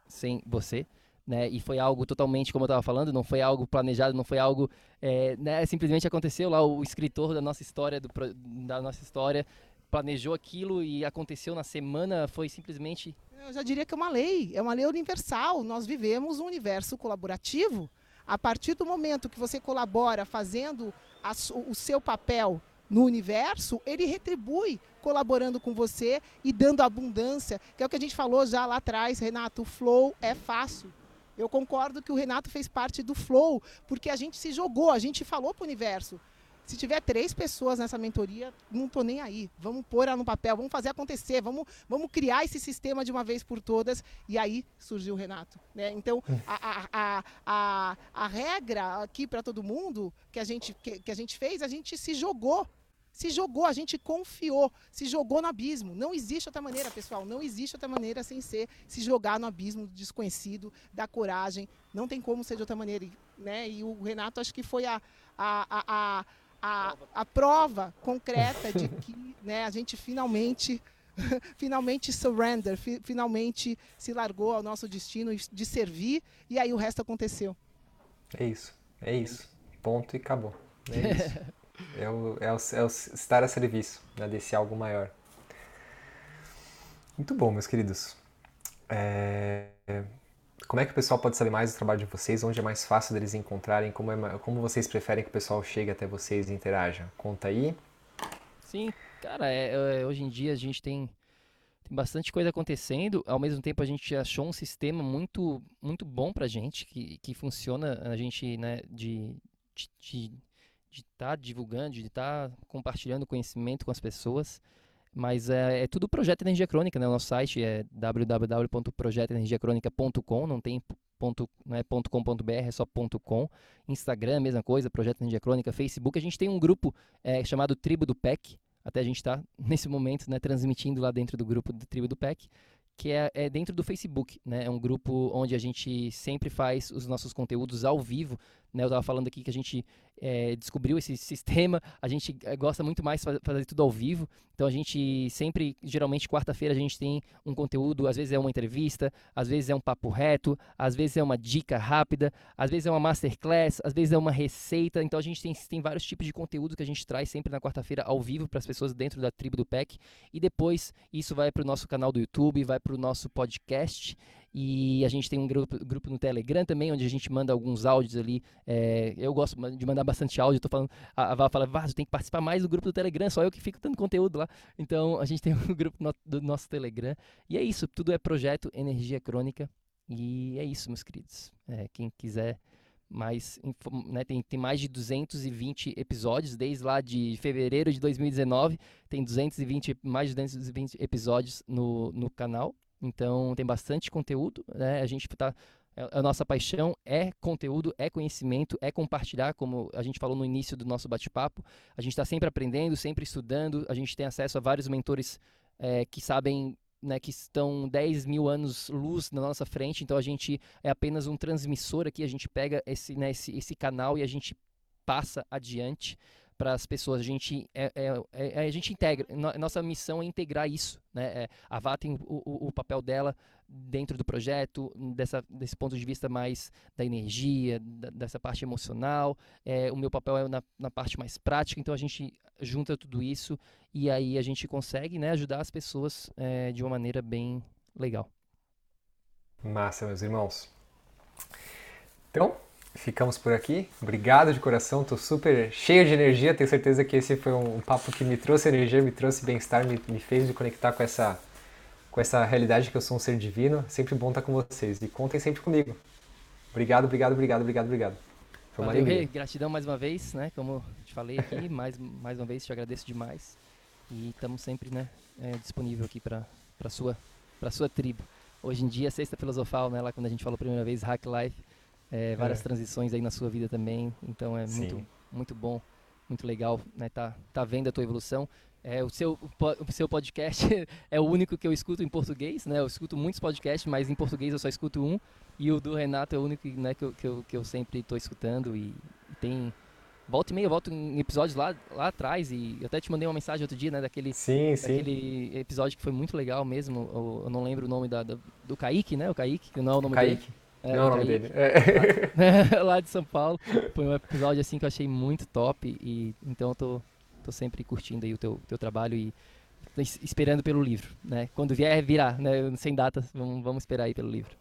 sem você né? E foi algo totalmente, como eu estava falando, não foi algo planejado, não foi algo, é, né? Simplesmente aconteceu lá o escritor da nossa história, do, da nossa história, planejou aquilo e aconteceu na semana, foi simplesmente. Eu já diria que é uma lei, é uma lei universal. Nós vivemos um universo colaborativo. A partir do momento que você colabora fazendo a, o seu papel no universo, ele retribui colaborando com você e dando abundância, que é o que a gente falou já lá atrás, Renato, o flow é fácil. Eu concordo que o Renato fez parte do flow, porque a gente se jogou, a gente falou para o universo. Se tiver três pessoas nessa mentoria, não estou nem aí. Vamos pôr ela no papel, vamos fazer acontecer, vamos, vamos criar esse sistema de uma vez por todas. E aí surgiu o Renato. Né? Então, a, a, a, a, regra aqui para todo mundo que a, gente, que, que a gente fez, a gente se jogou se jogou, a gente confiou, se jogou no abismo. Não existe outra maneira, pessoal, não existe outra maneira sem ser se jogar no abismo do desconhecido, da coragem. Não tem como ser de outra maneira. Né? E o Renato, acho que foi a, a, a, a, a prova concreta de que né, a gente finalmente. finalmente surrender, fi, finalmente se largou ao nosso destino de servir e aí o resto aconteceu. É isso, é isso. Ponto e acabou. É isso. É o, é o, é o estar a serviço né, desse algo maior. Muito bom, meus queridos. É... Como é que o pessoal pode saber mais do trabalho de vocês? Onde é mais fácil deles encontrarem? Como, é, como vocês preferem que o pessoal chegue até vocês e interaja? Conta aí. Sim, cara, é, é, hoje em dia a gente tem, tem bastante coisa acontecendo. Ao mesmo tempo, a gente achou um sistema muito, muito bom pra gente, que, que funciona a gente, né, de, de, de de estar tá divulgando, de estar tá compartilhando conhecimento com as pessoas. Mas é, é, tudo Projeto Energia Crônica, né? O nosso site é www.projetoenergiacronica.com, não tem ponto, não é ponto .com.br, é só ponto .com. Instagram, mesma coisa, Projeto Energia Crônica, Facebook. A gente tem um grupo é, chamado Tribo do PEC, até a gente está, nesse momento, né, transmitindo lá dentro do grupo do Tribo do PEC, que é, é, dentro do Facebook, né? É um grupo onde a gente sempre faz os nossos conteúdos ao vivo, né? Eu estava falando aqui que a gente é, descobriu esse sistema, a gente é, gosta muito mais de fazer tudo ao vivo, então a gente sempre, geralmente quarta-feira a gente tem um conteúdo, às vezes é uma entrevista, às vezes é um papo reto, às vezes é uma dica rápida, às vezes é uma masterclass, às vezes é uma receita, então a gente tem, tem vários tipos de conteúdo que a gente traz sempre na quarta-feira ao vivo para as pessoas dentro da tribo do PEC, e depois isso vai para o nosso canal do YouTube, vai para o nosso podcast, e a gente tem um grupo, grupo no Telegram também, onde a gente manda alguns áudios ali. É, eu gosto de mandar bastante áudio. Tô falando, a Val fala, Vaz, tem que participar mais do grupo do Telegram, só eu que fico dando conteúdo lá. Então a gente tem um grupo no, do nosso Telegram. E é isso, tudo é projeto Energia Crônica. E é isso, meus queridos. É, quem quiser mais, né, tem, tem mais de 220 episódios, desde lá de fevereiro de 2019, tem 220, mais de 220 episódios no, no canal. Então tem bastante conteúdo, né? A gente está é, a nossa paixão é conteúdo, é conhecimento, é compartilhar, como a gente falou no início do nosso bate-papo. A gente está sempre aprendendo, sempre estudando. A gente tem acesso a vários mentores é, que sabem, né, que estão 10 mil anos luz na nossa frente. Então a gente é apenas um transmissor aqui. A gente pega esse, né, esse, esse canal e a gente passa adiante para as pessoas. A gente, é, é, é, é a gente integra, nossa missão é integrar isso. Né? É, a VA tem o, o, o, papel dela dentro do projeto, dessa, desse ponto de vista mais da energia, da, dessa parte emocional. É, o meu papel é na, na parte mais prática, então a gente junta tudo isso e aí a gente consegue né, ajudar as pessoas é, de uma maneira bem legal. Massa, meus irmãos. Então, ficamos por aqui. Obrigado de coração, estou super cheio de energia. Tenho certeza que esse foi um papo que me trouxe energia, me trouxe bem-estar, me, me fez me conectar com essa, com essa realidade que eu sou um ser divino. Sempre bom estar com vocês e contem sempre comigo. Obrigado, obrigado, obrigado, obrigado, obrigado. Foi uma Valeu, alegria. Gratidão mais uma vez, né? Como te falei aqui, mais, mais uma vez te agradeço demais. E estamos sempre né, é, disponível aqui para a sua, sua tribo. Hoje em dia, sexta filosofal, né? Lá quando a gente falou a primeira vez, Hack Life é, várias é. transições aí na sua vida também. Então é muito, muito bom, muito legal, né? Tá, tá vendo a tua evolução. É, o, seu, o seu podcast é o único que eu escuto em português, né? Eu escuto muitos podcasts, mas em português eu só escuto um. E o do Renato é o único né, que, eu, que, eu, que eu sempre estou escutando. E tem. Volta e meia, eu volto em episódios lá, lá atrás. E eu até te mandei uma mensagem outro dia, né? Daquele, sim, daquele sim. episódio que foi muito legal mesmo. Eu, eu não lembro o nome da, do, do Kaique, né? O Kaique, que não é o nome Kaique. dele. É, não é o nome dele. É. Lá, de São Paulo. Foi um episódio assim que eu achei muito top. E então eu tô, tô sempre curtindo aí o teu, teu trabalho e esperando pelo livro, né? Quando vier, virar, né? Sem datas, vamos, vamos esperar aí pelo livro.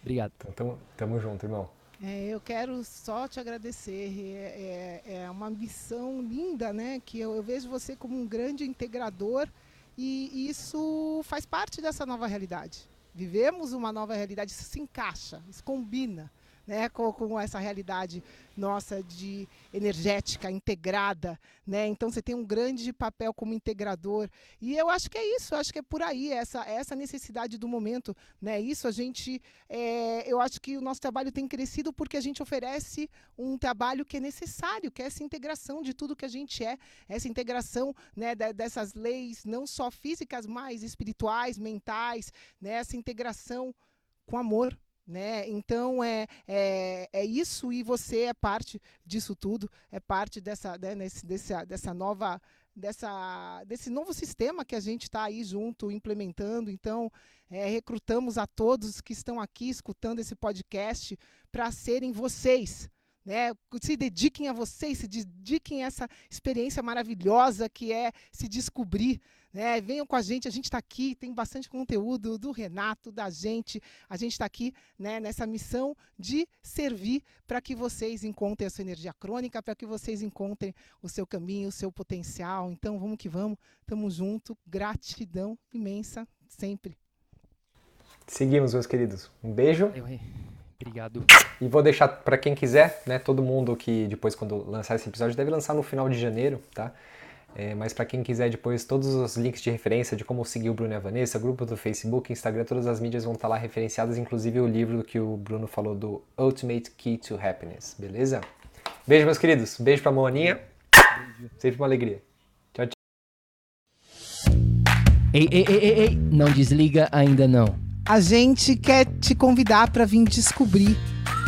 Obrigado. Então, tamo, tamo junto, irmão. É, eu quero só te agradecer. É, é, é, uma missão linda, né? Que eu, eu, vejo você como um grande integrador e isso faz parte dessa nova realidade. Vivemos uma nova realidade, isso se encaixa, isso combina né, com, com, essa realidade nossa de energética integrada, né? Então você tem um grande papel como integrador e eu acho que é isso, acho que é por aí essa essa necessidade do momento, né? Isso a gente, é, eu acho que o nosso trabalho tem crescido porque a gente oferece um trabalho que é necessário, que é essa integração de tudo que a gente é, essa integração, né, dessas leis não só físicas, mas espirituais, mentais, né? Essa integração com amor, né? Então é, é, é isso e você é parte disso tudo, é parte dessa, né, nesse, dessa, dessa nova dessa, desse novo sistema que a gente está aí junto implementando. Então, é, recrutamos a todos que estão aqui escutando esse podcast para serem vocês. Né? Se dediquem a vocês, se dediquem a essa experiência maravilhosa que é se descobrir. Né? Venham com a gente, a gente está aqui, tem bastante conteúdo do Renato, da gente. A gente está aqui né, nessa missão de servir para que vocês encontrem a sua energia crônica, para que vocês encontrem o seu caminho, o seu potencial. Então vamos que vamos, estamos juntos. Gratidão imensa sempre. Seguimos, meus queridos. Um beijo. Obrigado. E vou deixar para quem quiser, né? Todo mundo que depois, quando lançar esse episódio, deve lançar no final de janeiro, tá? É, mas para quem quiser depois, todos os links de referência de como seguir o Bruno e a Vanessa, grupo do Facebook, Instagram, todas as mídias vão estar tá lá referenciadas, inclusive o livro que o Bruno falou do Ultimate Key to Happiness, beleza? Beijo, meus queridos. Beijo pra Moaninha. Sempre uma alegria. Tchau, tchau. Ei, ei, ei, ei, ei, não desliga ainda não. A gente quer te convidar para vir descobrir